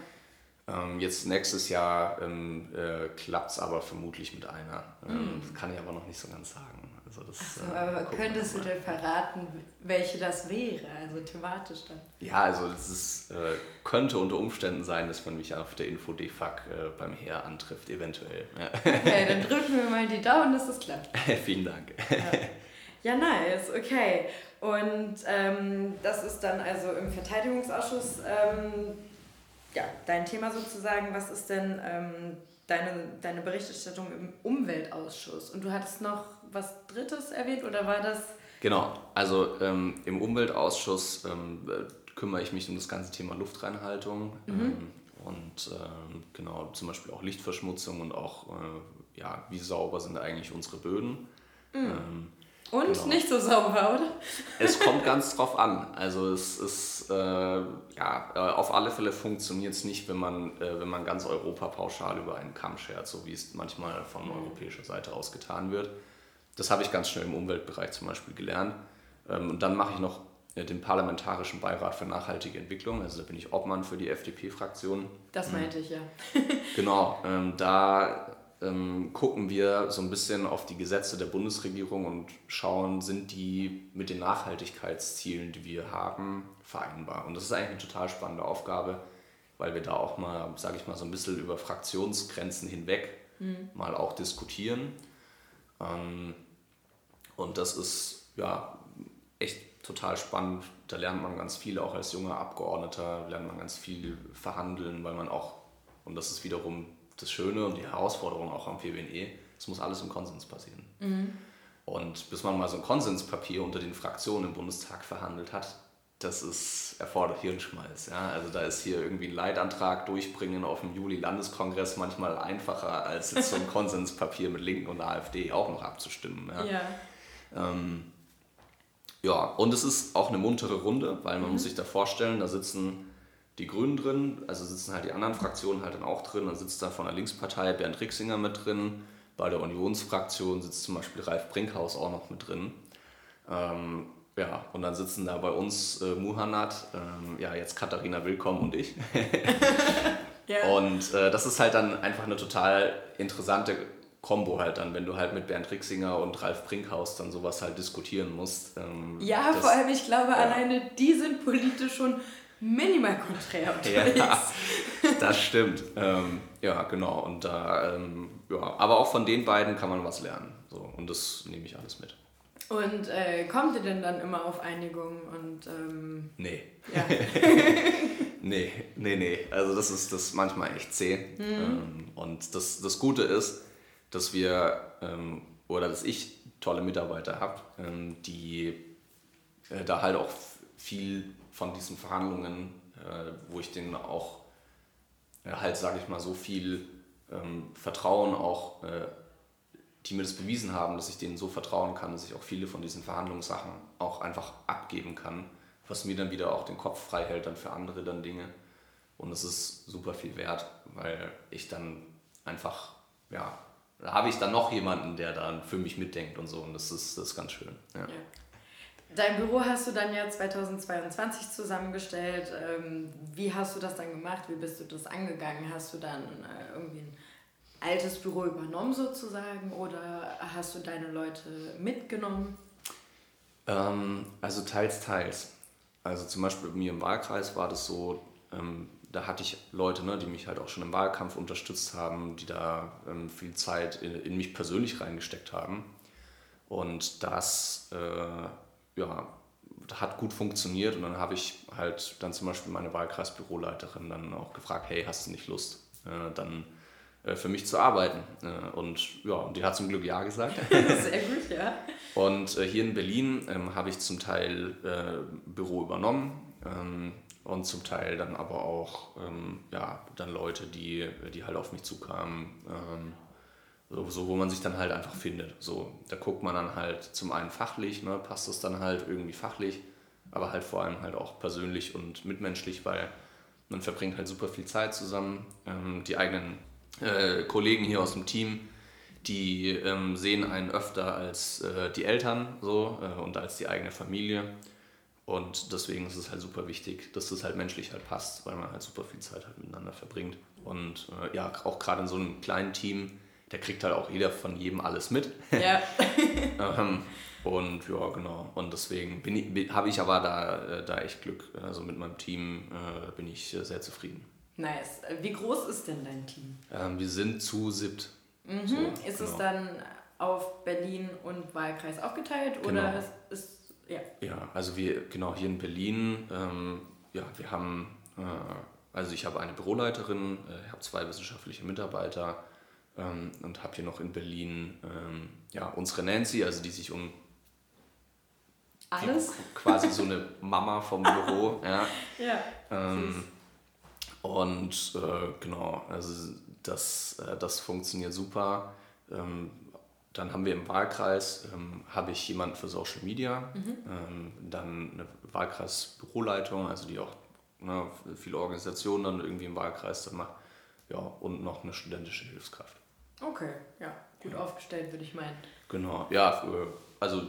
Ähm, jetzt nächstes Jahr ähm, äh, klappt es aber vermutlich mit einer. Ähm, mhm. Das kann ich aber noch nicht so ganz sagen. Also das, so, äh, aber könntest du denn verraten, welche das wäre, also thematisch dann? Ja, also es ist, äh, könnte unter Umständen sein, dass man mich auf der Info DFAC äh, beim Heer antrifft, eventuell. Okay, dann drücken wir mal die Daumen, dass das klappt. Vielen Dank. Ja. ja, nice, okay. Und ähm, das ist dann also im Verteidigungsausschuss ähm, ja, dein Thema sozusagen. Was ist denn ähm, deine, deine Berichterstattung im Umweltausschuss? Und du hattest noch was Drittes erwähnt oder war das... Genau, also ähm, im Umweltausschuss ähm, kümmere ich mich um das ganze Thema Luftreinhaltung mhm. ähm, und ähm, genau zum Beispiel auch Lichtverschmutzung und auch äh, ja, wie sauber sind eigentlich unsere Böden. Mhm. Ähm, und genau. nicht so sauber, oder? Es kommt ganz drauf an. Also es ist äh, ja äh, auf alle Fälle funktioniert es nicht, wenn man äh, wenn man ganz Europa pauschal über einen Kamm schert, so wie es manchmal von mhm. europäischer Seite aus getan wird. Das habe ich ganz schnell im Umweltbereich zum Beispiel gelernt. Ähm, und dann mache ich noch äh, den Parlamentarischen Beirat für nachhaltige Entwicklung. Also da bin ich Obmann für die FDP-Fraktion. Das meinte ich, ja. genau, ähm, da ähm, gucken wir so ein bisschen auf die Gesetze der Bundesregierung und schauen, sind die mit den Nachhaltigkeitszielen, die wir haben, vereinbar. Und das ist eigentlich eine total spannende Aufgabe, weil wir da auch mal, sage ich mal, so ein bisschen über Fraktionsgrenzen hinweg mhm. mal auch diskutieren. Ähm, und das ist ja echt total spannend. Da lernt man ganz viel, auch als junger Abgeordneter lernt man ganz viel verhandeln, weil man auch, und das ist wiederum das Schöne und die Herausforderung auch am PWNE, es muss alles im Konsens passieren. Mhm. Und bis man mal so ein Konsenspapier unter den Fraktionen im Bundestag verhandelt hat, das ist, erfordert Hirnschmalz. Ja? Also da ist hier irgendwie ein Leitantrag durchbringen auf dem Juli-Landeskongress manchmal einfacher, als jetzt so ein Konsenspapier mit Linken und AfD auch noch abzustimmen. Ja, ja. Ähm, ja und es ist auch eine muntere Runde, weil man mhm. muss sich da vorstellen, da sitzen die Grünen drin, also sitzen halt die anderen Fraktionen halt dann auch drin. Dann sitzt da von der Linkspartei Bernd Rixinger mit drin. Bei der Unionsfraktion sitzt zum Beispiel Ralf Brinkhaus auch noch mit drin. Ähm, ja, und dann sitzen da bei uns äh, Muhannad, ähm, ja, jetzt Katharina Willkommen und ich. ja. Und äh, das ist halt dann einfach eine total interessante Kombo halt dann, wenn du halt mit Bernd Rixinger und Ralf Brinkhaus dann sowas halt diskutieren musst. Ähm, ja, das, vor allem, ich glaube, ja. alleine die sind politisch schon minimal konträr unterwegs. Ja, das stimmt. Ähm, ja, genau. Und da, ähm, ja, aber auch von den beiden kann man was lernen. So, und das nehme ich alles mit. Und äh, kommt ihr denn dann immer auf Einigung und ähm, Nee. Ja. nee, nee, nee. Also das ist das ist manchmal echt zäh. Mhm. Ähm, und das, das Gute ist, dass wir ähm, oder dass ich tolle Mitarbeiter habe, ähm, die äh, da halt auch viel von diesen Verhandlungen, äh, wo ich denen auch äh, halt, sage ich mal, so viel ähm, Vertrauen auch, äh, die mir das bewiesen haben, dass ich denen so vertrauen kann, dass ich auch viele von diesen Verhandlungssachen auch einfach abgeben kann, was mir dann wieder auch den Kopf frei hält dann für andere dann Dinge. Und es ist super viel wert, weil ich dann einfach, ja, da habe ich dann noch jemanden, der dann für mich mitdenkt und so. Und das ist, das ist ganz schön. Ja. ja. Dein Büro hast du dann ja 2022 zusammengestellt. Ähm, wie hast du das dann gemacht? Wie bist du das angegangen? Hast du dann äh, irgendwie ein altes Büro übernommen sozusagen oder hast du deine Leute mitgenommen? Ähm, also teils, teils. Also zum Beispiel bei mir im Wahlkreis war das so, ähm, da hatte ich Leute, ne, die mich halt auch schon im Wahlkampf unterstützt haben, die da ähm, viel Zeit in, in, mich persönlich reingesteckt haben. Und das äh, ja, hat gut funktioniert und dann habe ich halt dann zum Beispiel meine Wahlkreisbüroleiterin dann auch gefragt, hey, hast du nicht Lust, äh, dann für mich zu arbeiten? Äh, und ja, die hat zum Glück ja gesagt. Sehr gut, ja. Und äh, hier in Berlin ähm, habe ich zum Teil äh, Büro übernommen ähm, und zum Teil dann aber auch ähm, ja, dann Leute, die, die halt auf mich zukamen ähm, so, so, wo man sich dann halt einfach findet. So, da guckt man dann halt zum einen fachlich, ne, passt es dann halt irgendwie fachlich, aber halt vor allem halt auch persönlich und mitmenschlich, weil man verbringt halt super viel Zeit zusammen. Ähm, die eigenen äh, Kollegen hier aus dem Team, die ähm, sehen einen öfter als äh, die Eltern so äh, und als die eigene Familie. Und deswegen ist es halt super wichtig, dass das halt menschlich halt passt, weil man halt super viel Zeit halt miteinander verbringt. Und äh, ja, auch gerade in so einem kleinen Team der kriegt halt auch jeder von jedem alles mit. Ja. ähm, und ja, genau. Und deswegen habe ich aber da, äh, da echt Glück. Also mit meinem Team äh, bin ich sehr zufrieden. Nice. Wie groß ist denn dein Team? Ähm, wir sind zu siebt. Mhm. So, ist genau. es dann auf Berlin und Wahlkreis aufgeteilt genau. oder ist, ist, ja? Ja, also wir, genau hier in Berlin, ähm, ja, wir haben äh, also ich habe eine Büroleiterin, äh, ich habe zwei wissenschaftliche Mitarbeiter ähm, und habe hier noch in Berlin ähm, ja, unsere Nancy, also die sich um alles? Quasi so eine Mama vom Büro. ja. ja ähm, und äh, genau, also das, äh, das funktioniert super. Ähm, dann haben wir im Wahlkreis, ähm, habe ich jemanden für Social Media, mhm. ähm, dann eine Wahlkreisbüroleitung, also die auch ne, viele Organisationen dann irgendwie im Wahlkreis dann macht. Ja, und noch eine studentische Hilfskraft. Okay, ja, gut ja. aufgestellt, würde ich meinen. Genau, ja, also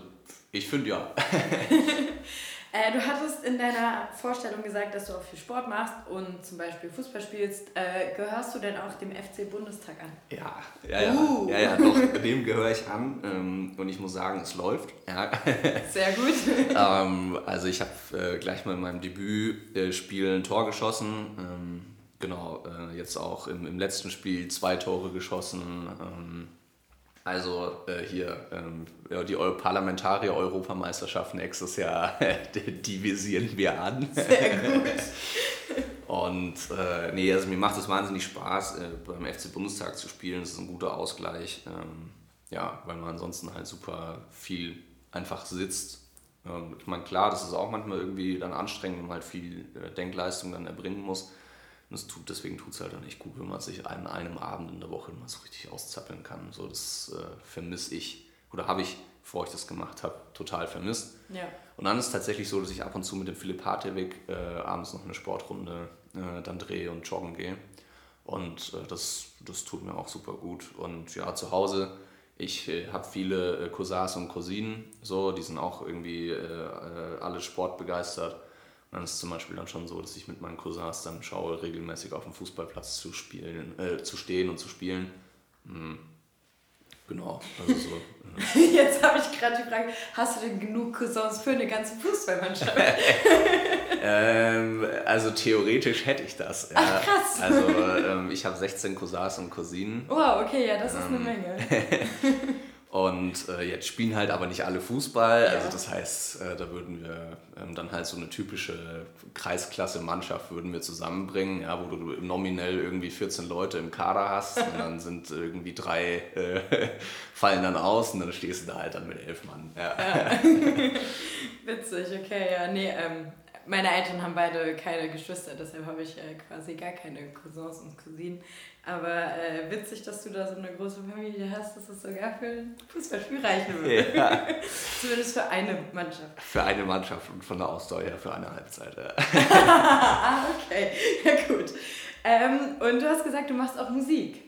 ich finde ja. Äh, du hattest in deiner Vorstellung gesagt, dass du auch viel Sport machst und zum Beispiel Fußball spielst. Äh, gehörst du denn auch dem FC Bundestag an? Ja, ja, ja. Uh. ja, ja doch, dem gehöre ich an. Ähm, und ich muss sagen, es läuft. Ja. Sehr gut. ähm, also ich habe äh, gleich mal in meinem Debütspiel ein Tor geschossen. Ähm, genau, äh, jetzt auch im, im letzten Spiel zwei Tore geschossen. Also äh, hier, ähm, ja, die Parlamentarier-Europameisterschaft nächstes Jahr divisieren wir an. Sehr gut. Und äh, nee, also mir macht es wahnsinnig Spaß, äh, beim FC Bundestag zu spielen. Das ist ein guter Ausgleich. Ähm, ja, weil man ansonsten halt super viel einfach sitzt. Ähm, ich meine, klar, das ist auch manchmal irgendwie dann anstrengend, wenn man halt viel äh, Denkleistung dann erbringen muss. Und es tut, deswegen tut es halt auch nicht gut, wenn man sich an einem Abend in der Woche mal so richtig auszappeln kann. So, das äh, vermisse ich oder habe ich, bevor ich das gemacht habe, total vermisst. Ja. Und dann ist es tatsächlich so, dass ich ab und zu mit dem Philipp Hartewig äh, abends noch eine Sportrunde äh, dann drehe und joggen gehe. Und äh, das, das tut mir auch super gut. Und ja, zu Hause, ich äh, habe viele äh, Cousins und Cousinen, so, die sind auch irgendwie alle sportbegeistert dann ist es zum Beispiel dann schon so, dass ich mit meinen Cousins dann schaue, regelmäßig auf dem Fußballplatz zu spielen, äh, zu stehen und zu spielen. Hm. Genau, also so. Äh. Jetzt habe ich gerade die Frage, hast du denn genug Cousins für eine ganze Fußballmannschaft? ähm, also theoretisch hätte ich das. Ja. Ach, krass. Also ähm, ich habe 16 Cousins und Cousinen. Wow, okay, ja, das ist ähm, eine Menge. Und äh, jetzt spielen halt aber nicht alle Fußball. Also das heißt, äh, da würden wir ähm, dann halt so eine typische Kreisklasse-Mannschaft würden wir zusammenbringen, ja, wo du nominell irgendwie 14 Leute im Kader hast und dann sind irgendwie drei äh, fallen dann aus und dann stehst du da halt dann mit elf Mann. Ja. ja. Witzig, okay, ja, nee, ähm, meine Eltern haben beide keine Geschwister, deshalb habe ich äh, quasi gar keine Cousins und Cousinen. Aber äh, witzig, dass du da so eine große Familie hast, dass es sogar für ein Fußballspiel reichen würde. Ja. Zumindest für eine Mannschaft. Für eine Mannschaft und von der Ausdauer her für eine Halbzeit. Ja. ah, okay. Ja, gut. Ähm, und du hast gesagt, du machst auch Musik.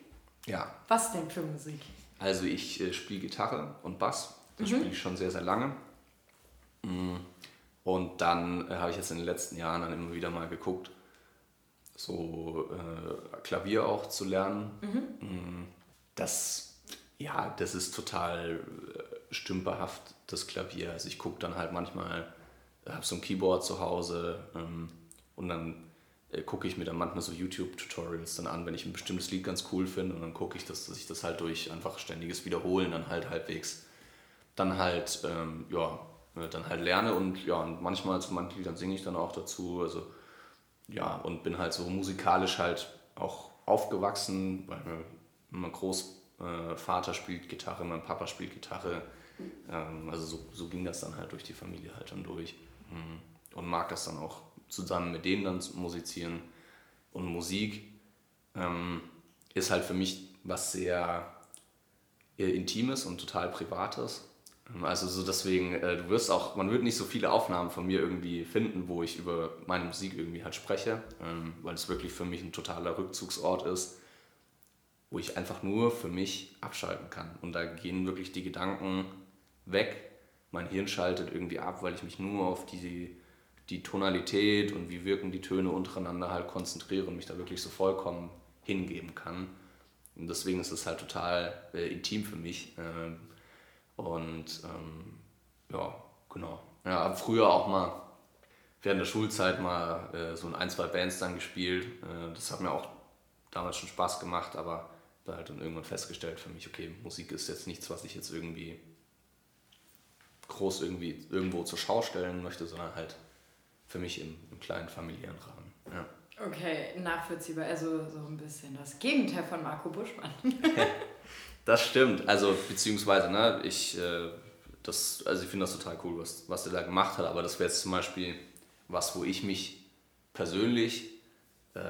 Ja. Was denn für Musik? Also ich äh, spiele Gitarre und Bass. Das mhm. spiele ich schon sehr, sehr lange. Mm. Und dann äh, habe ich jetzt in den letzten Jahren dann immer wieder mal geguckt, so äh, Klavier auch zu lernen. Mhm. Mm, das, ja, das ist total äh, stümperhaft, das Klavier. Also ich gucke dann halt manchmal, habe so ein Keyboard zu Hause ähm, und dann äh, gucke ich mir dann manchmal so YouTube-Tutorials dann an, wenn ich ein bestimmtes Lied ganz cool finde und dann gucke ich, dass, dass ich das halt durch einfach ständiges Wiederholen dann halt halbwegs dann halt, ähm, ja, dann halt lerne und ja, und manchmal zu manchen Liedern singe ich dann auch dazu. Also ja, und bin halt so musikalisch halt auch aufgewachsen, weil mein Großvater äh, spielt Gitarre, mein Papa spielt Gitarre. Ähm, also so, so ging das dann halt durch die Familie halt dann durch. Mhm. Und mag das dann auch zusammen mit denen dann zu musizieren. Und Musik ähm, ist halt für mich was sehr Intimes und total Privates. Also so deswegen, äh, du wirst auch, man wird nicht so viele Aufnahmen von mir irgendwie finden, wo ich über meine Musik irgendwie halt spreche, ähm, weil es wirklich für mich ein totaler Rückzugsort ist, wo ich einfach nur für mich abschalten kann. Und da gehen wirklich die Gedanken weg. Mein Hirn schaltet irgendwie ab, weil ich mich nur auf die, die Tonalität und wie wirken die Töne untereinander halt konzentriere und mich da wirklich so vollkommen hingeben kann. Und deswegen ist es halt total äh, intim für mich. Äh, und ähm, ja, genau. Ja, habe früher auch mal während der Schulzeit mal äh, so in ein, zwei Bands dann gespielt. Äh, das hat mir auch damals schon Spaß gemacht, aber da halt dann irgendwann festgestellt für mich, okay, Musik ist jetzt nichts, was ich jetzt irgendwie groß irgendwie irgendwo zur Schau stellen möchte, sondern halt für mich im, im kleinen familiären Rahmen. Ja. Okay, nachvollziehbar. Also so ein bisschen das Gegenteil von Marco Buschmann. das stimmt. Also beziehungsweise, ne, ich, äh, das, also ich finde das total cool, was, was er da gemacht hat. Aber das wäre jetzt zum Beispiel was, wo ich mich persönlich, äh,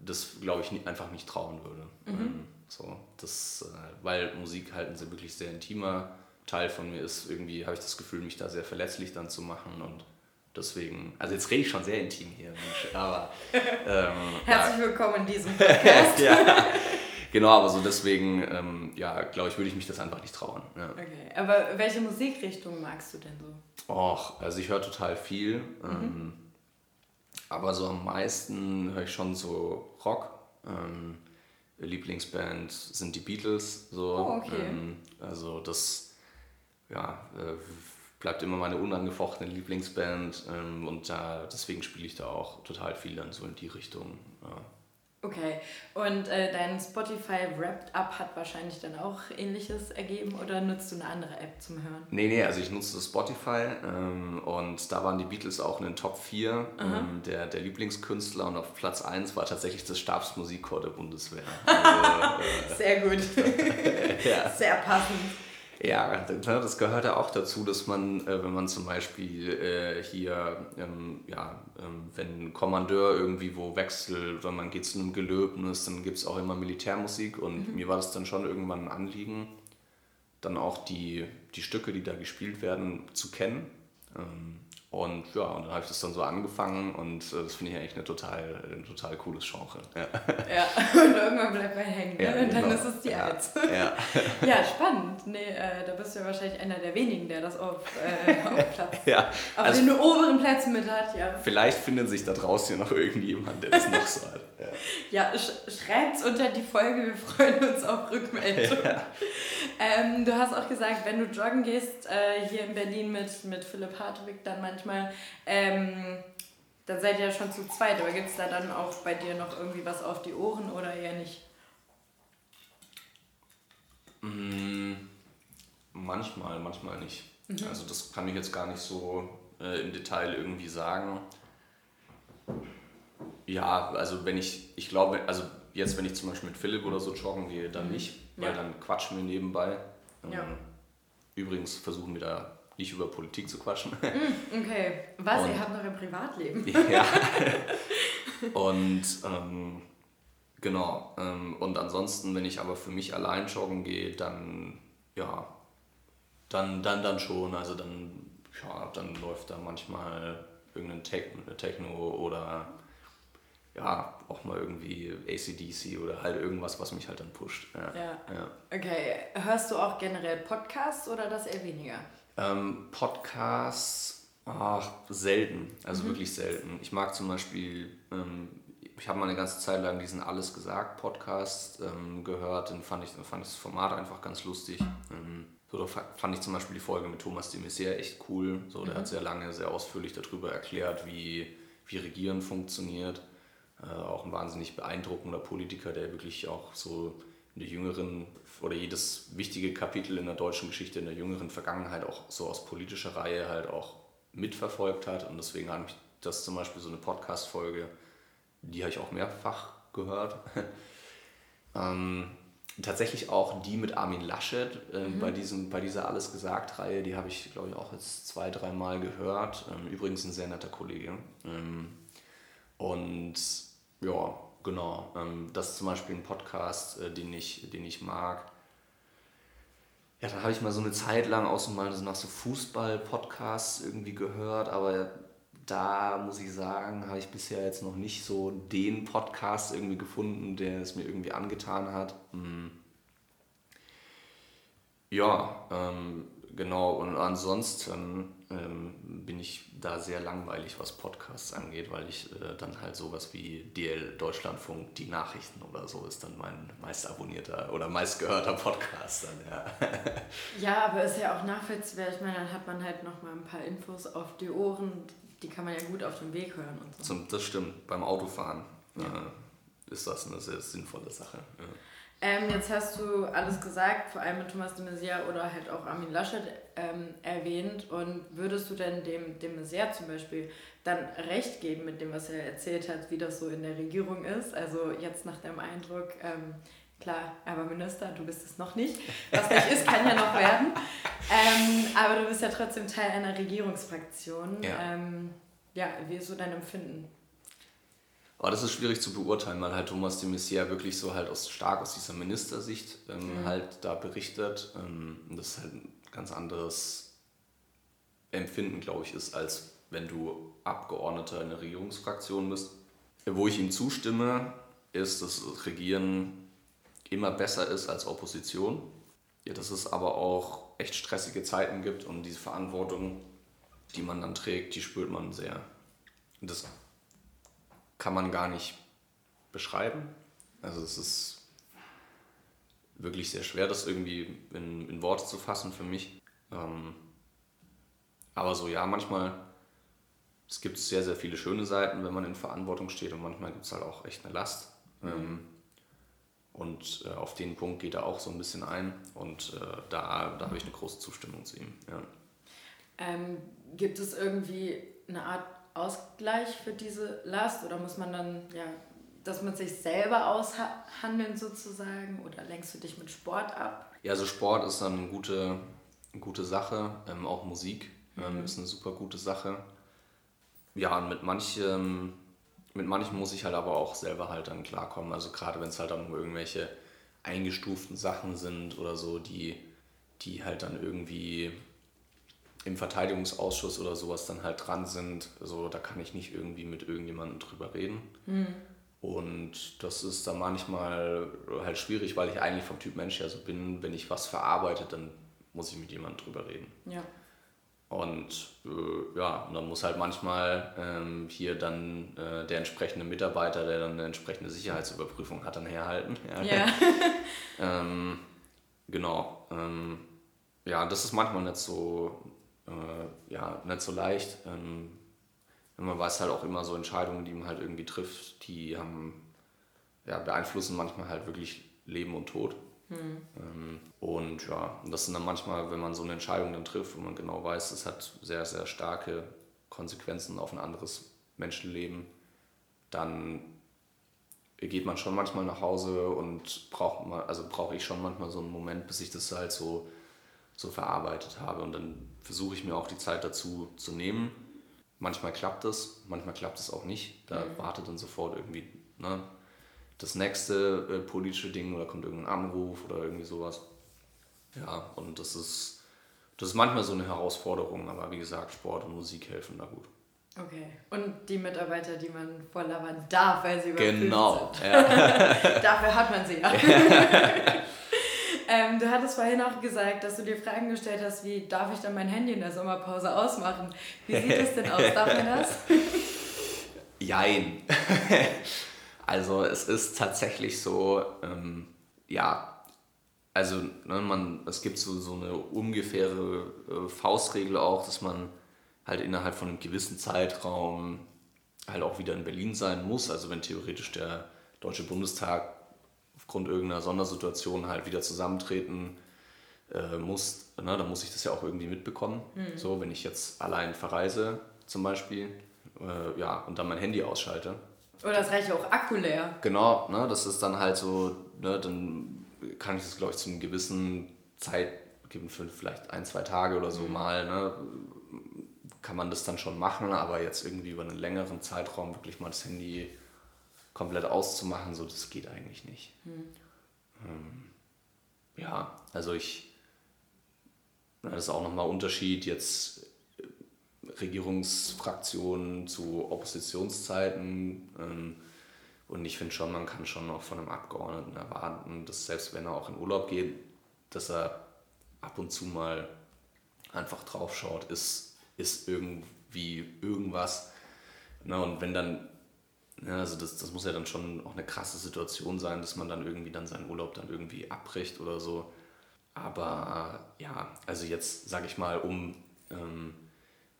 das glaube ich nie, einfach nicht trauen würde. Mhm. Ähm, so, das, äh, weil Musik halt ein sehr, wirklich sehr intimer Teil von mir ist. Irgendwie habe ich das Gefühl, mich da sehr verletzlich dann zu machen und deswegen, also jetzt rede ich schon sehr intim hier, Mensch, aber ähm, herzlich ja. willkommen in diesem Podcast. ja, genau, aber so deswegen, ähm, ja, glaube ich, würde ich mich das einfach nicht trauen. Ja. Okay, aber welche Musikrichtung magst du denn so? Och, also ich höre total viel, mhm. ähm, aber so am meisten höre ich schon so Rock. Ähm, Lieblingsband sind die Beatles. So. Oh, okay. Ähm, also das ja, äh, bleibt immer meine unangefochtene Lieblingsband ähm, und da, deswegen spiele ich da auch total viel dann so in die Richtung. Ja. Okay, und äh, dein Spotify Wrapped Up hat wahrscheinlich dann auch ähnliches ergeben oder nutzt du eine andere App zum Hören? Nee, nee, also ich nutze Spotify ähm, und da waren die Beatles auch in den Top 4 ähm, der, der Lieblingskünstler und auf Platz 1 war tatsächlich das Stabsmusikchor der Bundeswehr. Also, äh, Sehr gut. ja. Sehr passend. Ja, das gehört ja auch dazu, dass man, äh, wenn man zum Beispiel äh, hier, ähm, ja, ähm, wenn ein Kommandeur irgendwie wo wechselt oder man geht zu einem Gelöbnis, dann gibt es auch immer Militärmusik und mhm. mir war das dann schon irgendwann ein Anliegen, dann auch die, die Stücke, die da gespielt werden, zu kennen. Ähm, und ja, und dann habe ich das dann so angefangen und äh, das finde ich eigentlich eine total, ein total cooles Genre. Ja, ja und irgendwann bleibt man hängen ja, ne? und dann genau. ist es die ja. Eins. Ja. ja, spannend. Nee, äh, da bist du ja wahrscheinlich einer der wenigen, der das auf, äh, auf Platz, ja. auf also, den oberen Plätzen mit hat. Ja. Vielleicht findet sich da draußen ja noch irgendjemand, der das noch so hat. Ja, ja sch schreibt es unter die Folge, wir freuen uns auf Rückmeldung. Ja. Ähm, du hast auch gesagt, wenn du joggen gehst, äh, hier in Berlin mit, mit Philipp Hartwig dann manchmal, ähm, dann seid ihr ja schon zu zweit, aber gibt es da dann auch bei dir noch irgendwie was auf die Ohren oder eher nicht? Mm, manchmal, manchmal nicht. Mhm. Also das kann ich jetzt gar nicht so äh, im Detail irgendwie sagen. Ja, also wenn ich, ich glaube, also jetzt, wenn ich zum Beispiel mit Philipp oder so joggen gehe, dann mhm. nicht, weil ja. dann quatschen wir nebenbei. Ja. Ähm, übrigens versuchen wir da nicht über Politik zu quatschen. Mhm, okay. Was? Und, ihr habt noch ein Privatleben. ja. Und ähm, genau. Ähm, und ansonsten, wenn ich aber für mich allein joggen gehe, dann ja, dann, dann, dann schon. Also dann, ja, dann läuft da manchmal irgendein Techno oder ja, auch mal irgendwie ACDC oder halt irgendwas, was mich halt dann pusht. Ja. ja. ja. Okay. Hörst du auch generell Podcasts oder das eher weniger? Ähm, Podcasts, ach, selten. Also mhm. wirklich selten. Ich mag zum Beispiel, ähm, ich habe mal eine ganze Zeit lang diesen Alles gesagt Podcast ähm, gehört. Den fand ich, fand ich das Format einfach ganz lustig. Ähm, so, da fand ich zum Beispiel die Folge mit Thomas de Maizière echt cool. So, der mhm. hat sehr lange, sehr ausführlich darüber erklärt, wie, wie Regieren funktioniert äh, auch ein wahnsinnig beeindruckender Politiker, der wirklich auch so in der jüngeren oder jedes wichtige Kapitel in der deutschen Geschichte in der jüngeren Vergangenheit auch so aus politischer Reihe halt auch mitverfolgt hat. Und deswegen habe ich das zum Beispiel so eine Podcast-Folge, die habe ich auch mehrfach gehört. ähm, tatsächlich auch die mit Armin Laschet äh, mhm. bei, diesem, bei dieser Alles gesagt-Reihe, die habe ich, glaube ich, auch jetzt zwei, dreimal gehört. Ähm, übrigens ein sehr netter Kollege. Ähm, und ja, genau. Ähm, das ist zum Beispiel ein Podcast, äh, den, ich, den ich mag. Ja, da habe ich mal so eine Zeit lang auch so mal nach so Fußball-Podcasts irgendwie gehört, aber da muss ich sagen, habe ich bisher jetzt noch nicht so den Podcast irgendwie gefunden, der es mir irgendwie angetan hat. Hm. Ja, ähm, genau. Und ansonsten ähm, bin ich da sehr langweilig, was Podcasts angeht, weil ich äh, dann halt sowas wie DL Deutschlandfunk, die Nachrichten oder so ist dann mein meist abonnierter oder meist gehörter Podcast dann, ja. ja, aber ist ja auch nachvollziehbar. Ich meine, dann hat man halt noch mal ein paar Infos auf die Ohren, die kann man ja gut auf dem Weg hören und so. Zum, das stimmt, beim Autofahren ja. äh, ist das eine sehr sinnvolle Sache. Ja. Ähm, jetzt hast du alles gesagt, vor allem mit Thomas de Maizière oder halt auch Armin Laschet ähm, erwähnt. Und würdest du denn dem, dem Maizière zum Beispiel dann recht geben mit dem, was er erzählt hat, wie das so in der Regierung ist? Also jetzt nach deinem Eindruck, ähm, klar, er war Minister, du bist es noch nicht. Was nicht ist, kann ja noch werden. Ähm, aber du bist ja trotzdem Teil einer Regierungsfraktion. Ja, ähm, ja wie ist so dein Empfinden? Aber das ist schwierig zu beurteilen, weil halt Thomas de Maizière wirklich so halt aus, stark aus dieser Ministersicht ähm, mhm. halt da berichtet. Ähm, das ist halt ein ganz anderes Empfinden, glaube ich, ist, als wenn du Abgeordneter in der Regierungsfraktion bist. Wo ich ihm zustimme, ist, dass Regieren immer besser ist als Opposition. Ja, dass es aber auch echt stressige Zeiten gibt und diese Verantwortung, die man dann trägt, die spürt man sehr. Und das kann man gar nicht beschreiben. Also es ist wirklich sehr schwer, das irgendwie in, in Worte zu fassen für mich. Ähm, aber so ja, manchmal, es gibt sehr, sehr viele schöne Seiten, wenn man in Verantwortung steht und manchmal gibt es halt auch echt eine Last. Mhm. Ähm, und äh, auf den Punkt geht er auch so ein bisschen ein und äh, da, da habe ich eine große Zustimmung zu ihm. Ja. Ähm, gibt es irgendwie eine Art Ausgleich für diese Last oder muss man dann, ja, dass man sich selber aushandeln sozusagen oder lenkst du dich mit Sport ab? Ja, also Sport ist dann eine gute, eine gute Sache, ähm, auch Musik ähm, mhm. ist eine super gute Sache. Ja, und mit manchem, mit manchem muss ich halt aber auch selber halt dann klarkommen. Also gerade wenn es halt dann um irgendwelche eingestuften Sachen sind oder so, die, die halt dann irgendwie im Verteidigungsausschuss oder sowas dann halt dran sind. Also da kann ich nicht irgendwie mit irgendjemandem drüber reden. Mhm. Und das ist dann manchmal halt schwierig, weil ich eigentlich vom Typ Mensch ja so bin, wenn ich was verarbeite, dann muss ich mit jemandem drüber reden. Ja. Und äh, ja, und dann muss halt manchmal ähm, hier dann äh, der entsprechende Mitarbeiter, der dann eine entsprechende Sicherheitsüberprüfung hat, dann herhalten. Ja. ja. ähm, genau. Ähm, ja, das ist manchmal nicht so, äh, ja, nicht so leicht. Ähm, man weiß halt auch immer so Entscheidungen, die man halt irgendwie trifft, die haben, ja, beeinflussen manchmal halt wirklich Leben und Tod. Mhm. Ähm, und ja, das sind dann manchmal, wenn man so eine Entscheidung dann trifft, wo man genau weiß, es hat sehr, sehr starke Konsequenzen auf ein anderes Menschenleben, dann geht man schon manchmal nach Hause und braucht mal, also brauche ich schon manchmal so einen Moment, bis ich das halt so, so verarbeitet habe. Und dann versuche ich mir auch die Zeit dazu zu nehmen. Manchmal klappt es, manchmal klappt es auch nicht. Da mhm. wartet dann sofort irgendwie ne, das nächste äh, politische Ding oder kommt irgendein Anruf oder irgendwie sowas. Ja, und das ist, das ist manchmal so eine Herausforderung, aber wie gesagt, Sport und Musik helfen da gut. Okay. Und die Mitarbeiter, die man vorlabern darf, weil sie genau. sind. Genau. Ja. Dafür hat man sie ja. Ähm, du hattest vorhin auch gesagt, dass du dir Fragen gestellt hast, wie darf ich dann mein Handy in der Sommerpause ausmachen? Wie sieht es denn aus? Darf man das? Jein. also es ist tatsächlich so, ähm, ja, also ne, man, es gibt so, so eine ungefähre äh, Faustregel auch, dass man halt innerhalb von einem gewissen Zeitraum halt auch wieder in Berlin sein muss. Also wenn theoretisch der Deutsche Bundestag aufgrund irgendeiner Sondersituation halt wieder zusammentreten äh, muss, ne, dann muss ich das ja auch irgendwie mitbekommen. Mhm. So, wenn ich jetzt allein verreise zum Beispiel, äh, ja, und dann mein Handy ausschalte. Oder das reicht ja auch Akku leer. Genau, ne, das ist dann halt so, ne, dann kann ich das, glaube ich, zu einem gewissen Zeit geben, für vielleicht ein, zwei Tage oder so mhm. mal, ne, kann man das dann schon machen, aber jetzt irgendwie über einen längeren Zeitraum wirklich mal das Handy komplett auszumachen, so das geht eigentlich nicht. Hm. Ähm, ja, also ich, das ist auch nochmal Unterschied jetzt äh, Regierungsfraktionen zu Oppositionszeiten. Ähm, und ich finde schon, man kann schon auch von einem Abgeordneten erwarten, dass selbst wenn er auch in Urlaub geht, dass er ab und zu mal einfach drauf schaut, ist, ist irgendwie irgendwas. Und wenn dann ja, also das, das muss ja dann schon auch eine krasse Situation sein, dass man dann irgendwie dann seinen Urlaub dann irgendwie abbricht oder so. Aber ja, also jetzt sage ich mal, um ähm,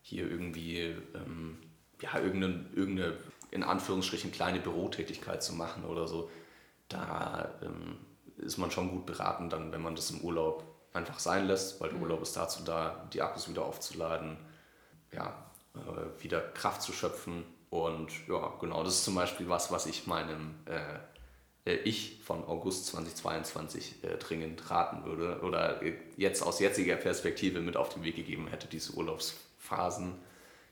hier irgendwie ähm, ja, irgendeine, irgendeine in Anführungsstrichen kleine Bürotätigkeit zu machen oder so, da ähm, ist man schon gut beraten, dann, wenn man das im Urlaub einfach sein lässt, weil der Urlaub ist dazu da, die Akkus wieder aufzuladen, ja, äh, wieder Kraft zu schöpfen. Und ja, genau, das ist zum Beispiel was, was ich meinem äh, äh Ich von August 2022 äh, dringend raten würde oder äh, jetzt aus jetziger Perspektive mit auf den Weg gegeben hätte, diese Urlaubsphasen,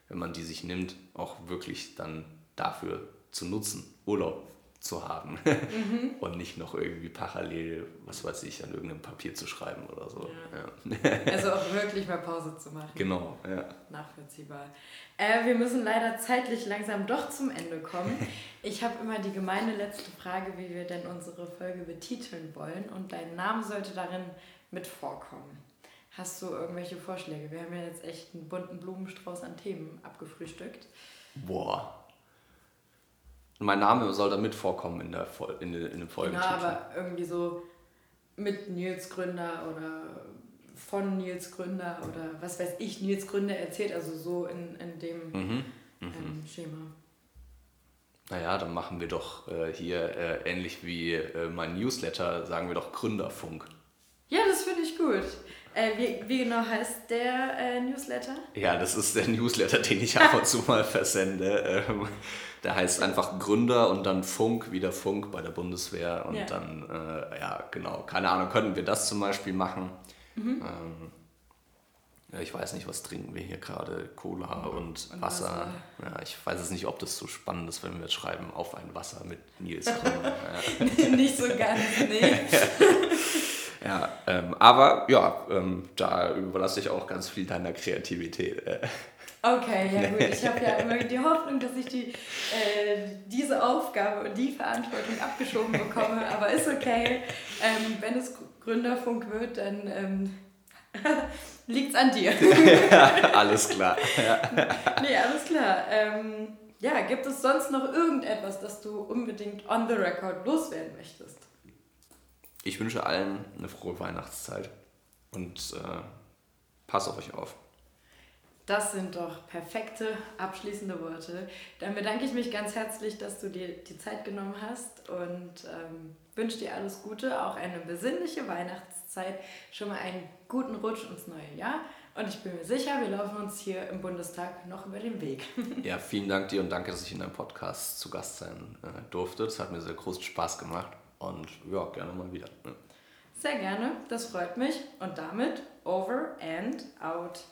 wenn man die sich nimmt, auch wirklich dann dafür zu nutzen, Urlaub zu haben mhm. und nicht noch irgendwie parallel, was weiß ich, an irgendeinem Papier zu schreiben oder so. Ja. Ja. Also auch wirklich mal Pause zu machen. Genau, ja. Nachvollziehbar. Äh, wir müssen leider zeitlich langsam doch zum Ende kommen. Ich habe immer die gemeine letzte Frage, wie wir denn unsere Folge betiteln wollen und dein Name sollte darin mit vorkommen. Hast du irgendwelche Vorschläge? Wir haben ja jetzt echt einen bunten Blumenstrauß an Themen abgefrühstückt. Boah, mein Name soll da mit vorkommen in, der, in, in dem Folgetitel. Ja, aber irgendwie so mit Nils Gründer oder von Nils Gründer oder was weiß ich, Nils Gründer erzählt, also so in, in dem mhm, mhm. ähm, Schema. Naja, dann machen wir doch äh, hier äh, ähnlich wie äh, mein Newsletter, sagen wir doch Gründerfunk. Ja, das finde ich gut. Äh, wie, wie genau heißt der äh, Newsletter? Ja, das ist der Newsletter, den ich ab und zu mal versende. Ähm, der heißt einfach Gründer und dann Funk, wieder Funk bei der Bundeswehr. Und ja. dann, äh, ja, genau, keine Ahnung, könnten wir das zum Beispiel machen. Mhm. Ähm, ja, ich weiß nicht, was trinken wir hier gerade? Cola und, und Wasser. Wasser. Ja, ich weiß es nicht, ob das so spannend ist, wenn wir jetzt schreiben, auf ein Wasser mit Nils. ja. nicht so ganz, nee. ja, ähm, aber ja, ähm, da überlasse ich auch ganz viel deiner Kreativität. Okay, ja gut. Ich habe ja immer die Hoffnung, dass ich die, äh, diese Aufgabe und die Verantwortung abgeschoben bekomme, aber ist okay. Ähm, wenn es Gründerfunk wird, dann ähm, liegt es an dir. alles klar. Nee, alles klar. Ähm, ja, gibt es sonst noch irgendetwas, das du unbedingt on the record loswerden möchtest? Ich wünsche allen eine frohe Weihnachtszeit und äh, pass auf euch auf. Das sind doch perfekte abschließende Worte. Dann bedanke ich mich ganz herzlich, dass du dir die Zeit genommen hast und ähm, wünsche dir alles Gute, auch eine besinnliche Weihnachtszeit, schon mal einen guten Rutsch ins neue Jahr. Und ich bin mir sicher, wir laufen uns hier im Bundestag noch über den Weg. ja, vielen Dank dir und danke, dass ich in deinem Podcast zu Gast sein äh, durfte. Das hat mir sehr großen Spaß gemacht und ja, gerne mal wieder. Ne? Sehr gerne, das freut mich. Und damit over and out.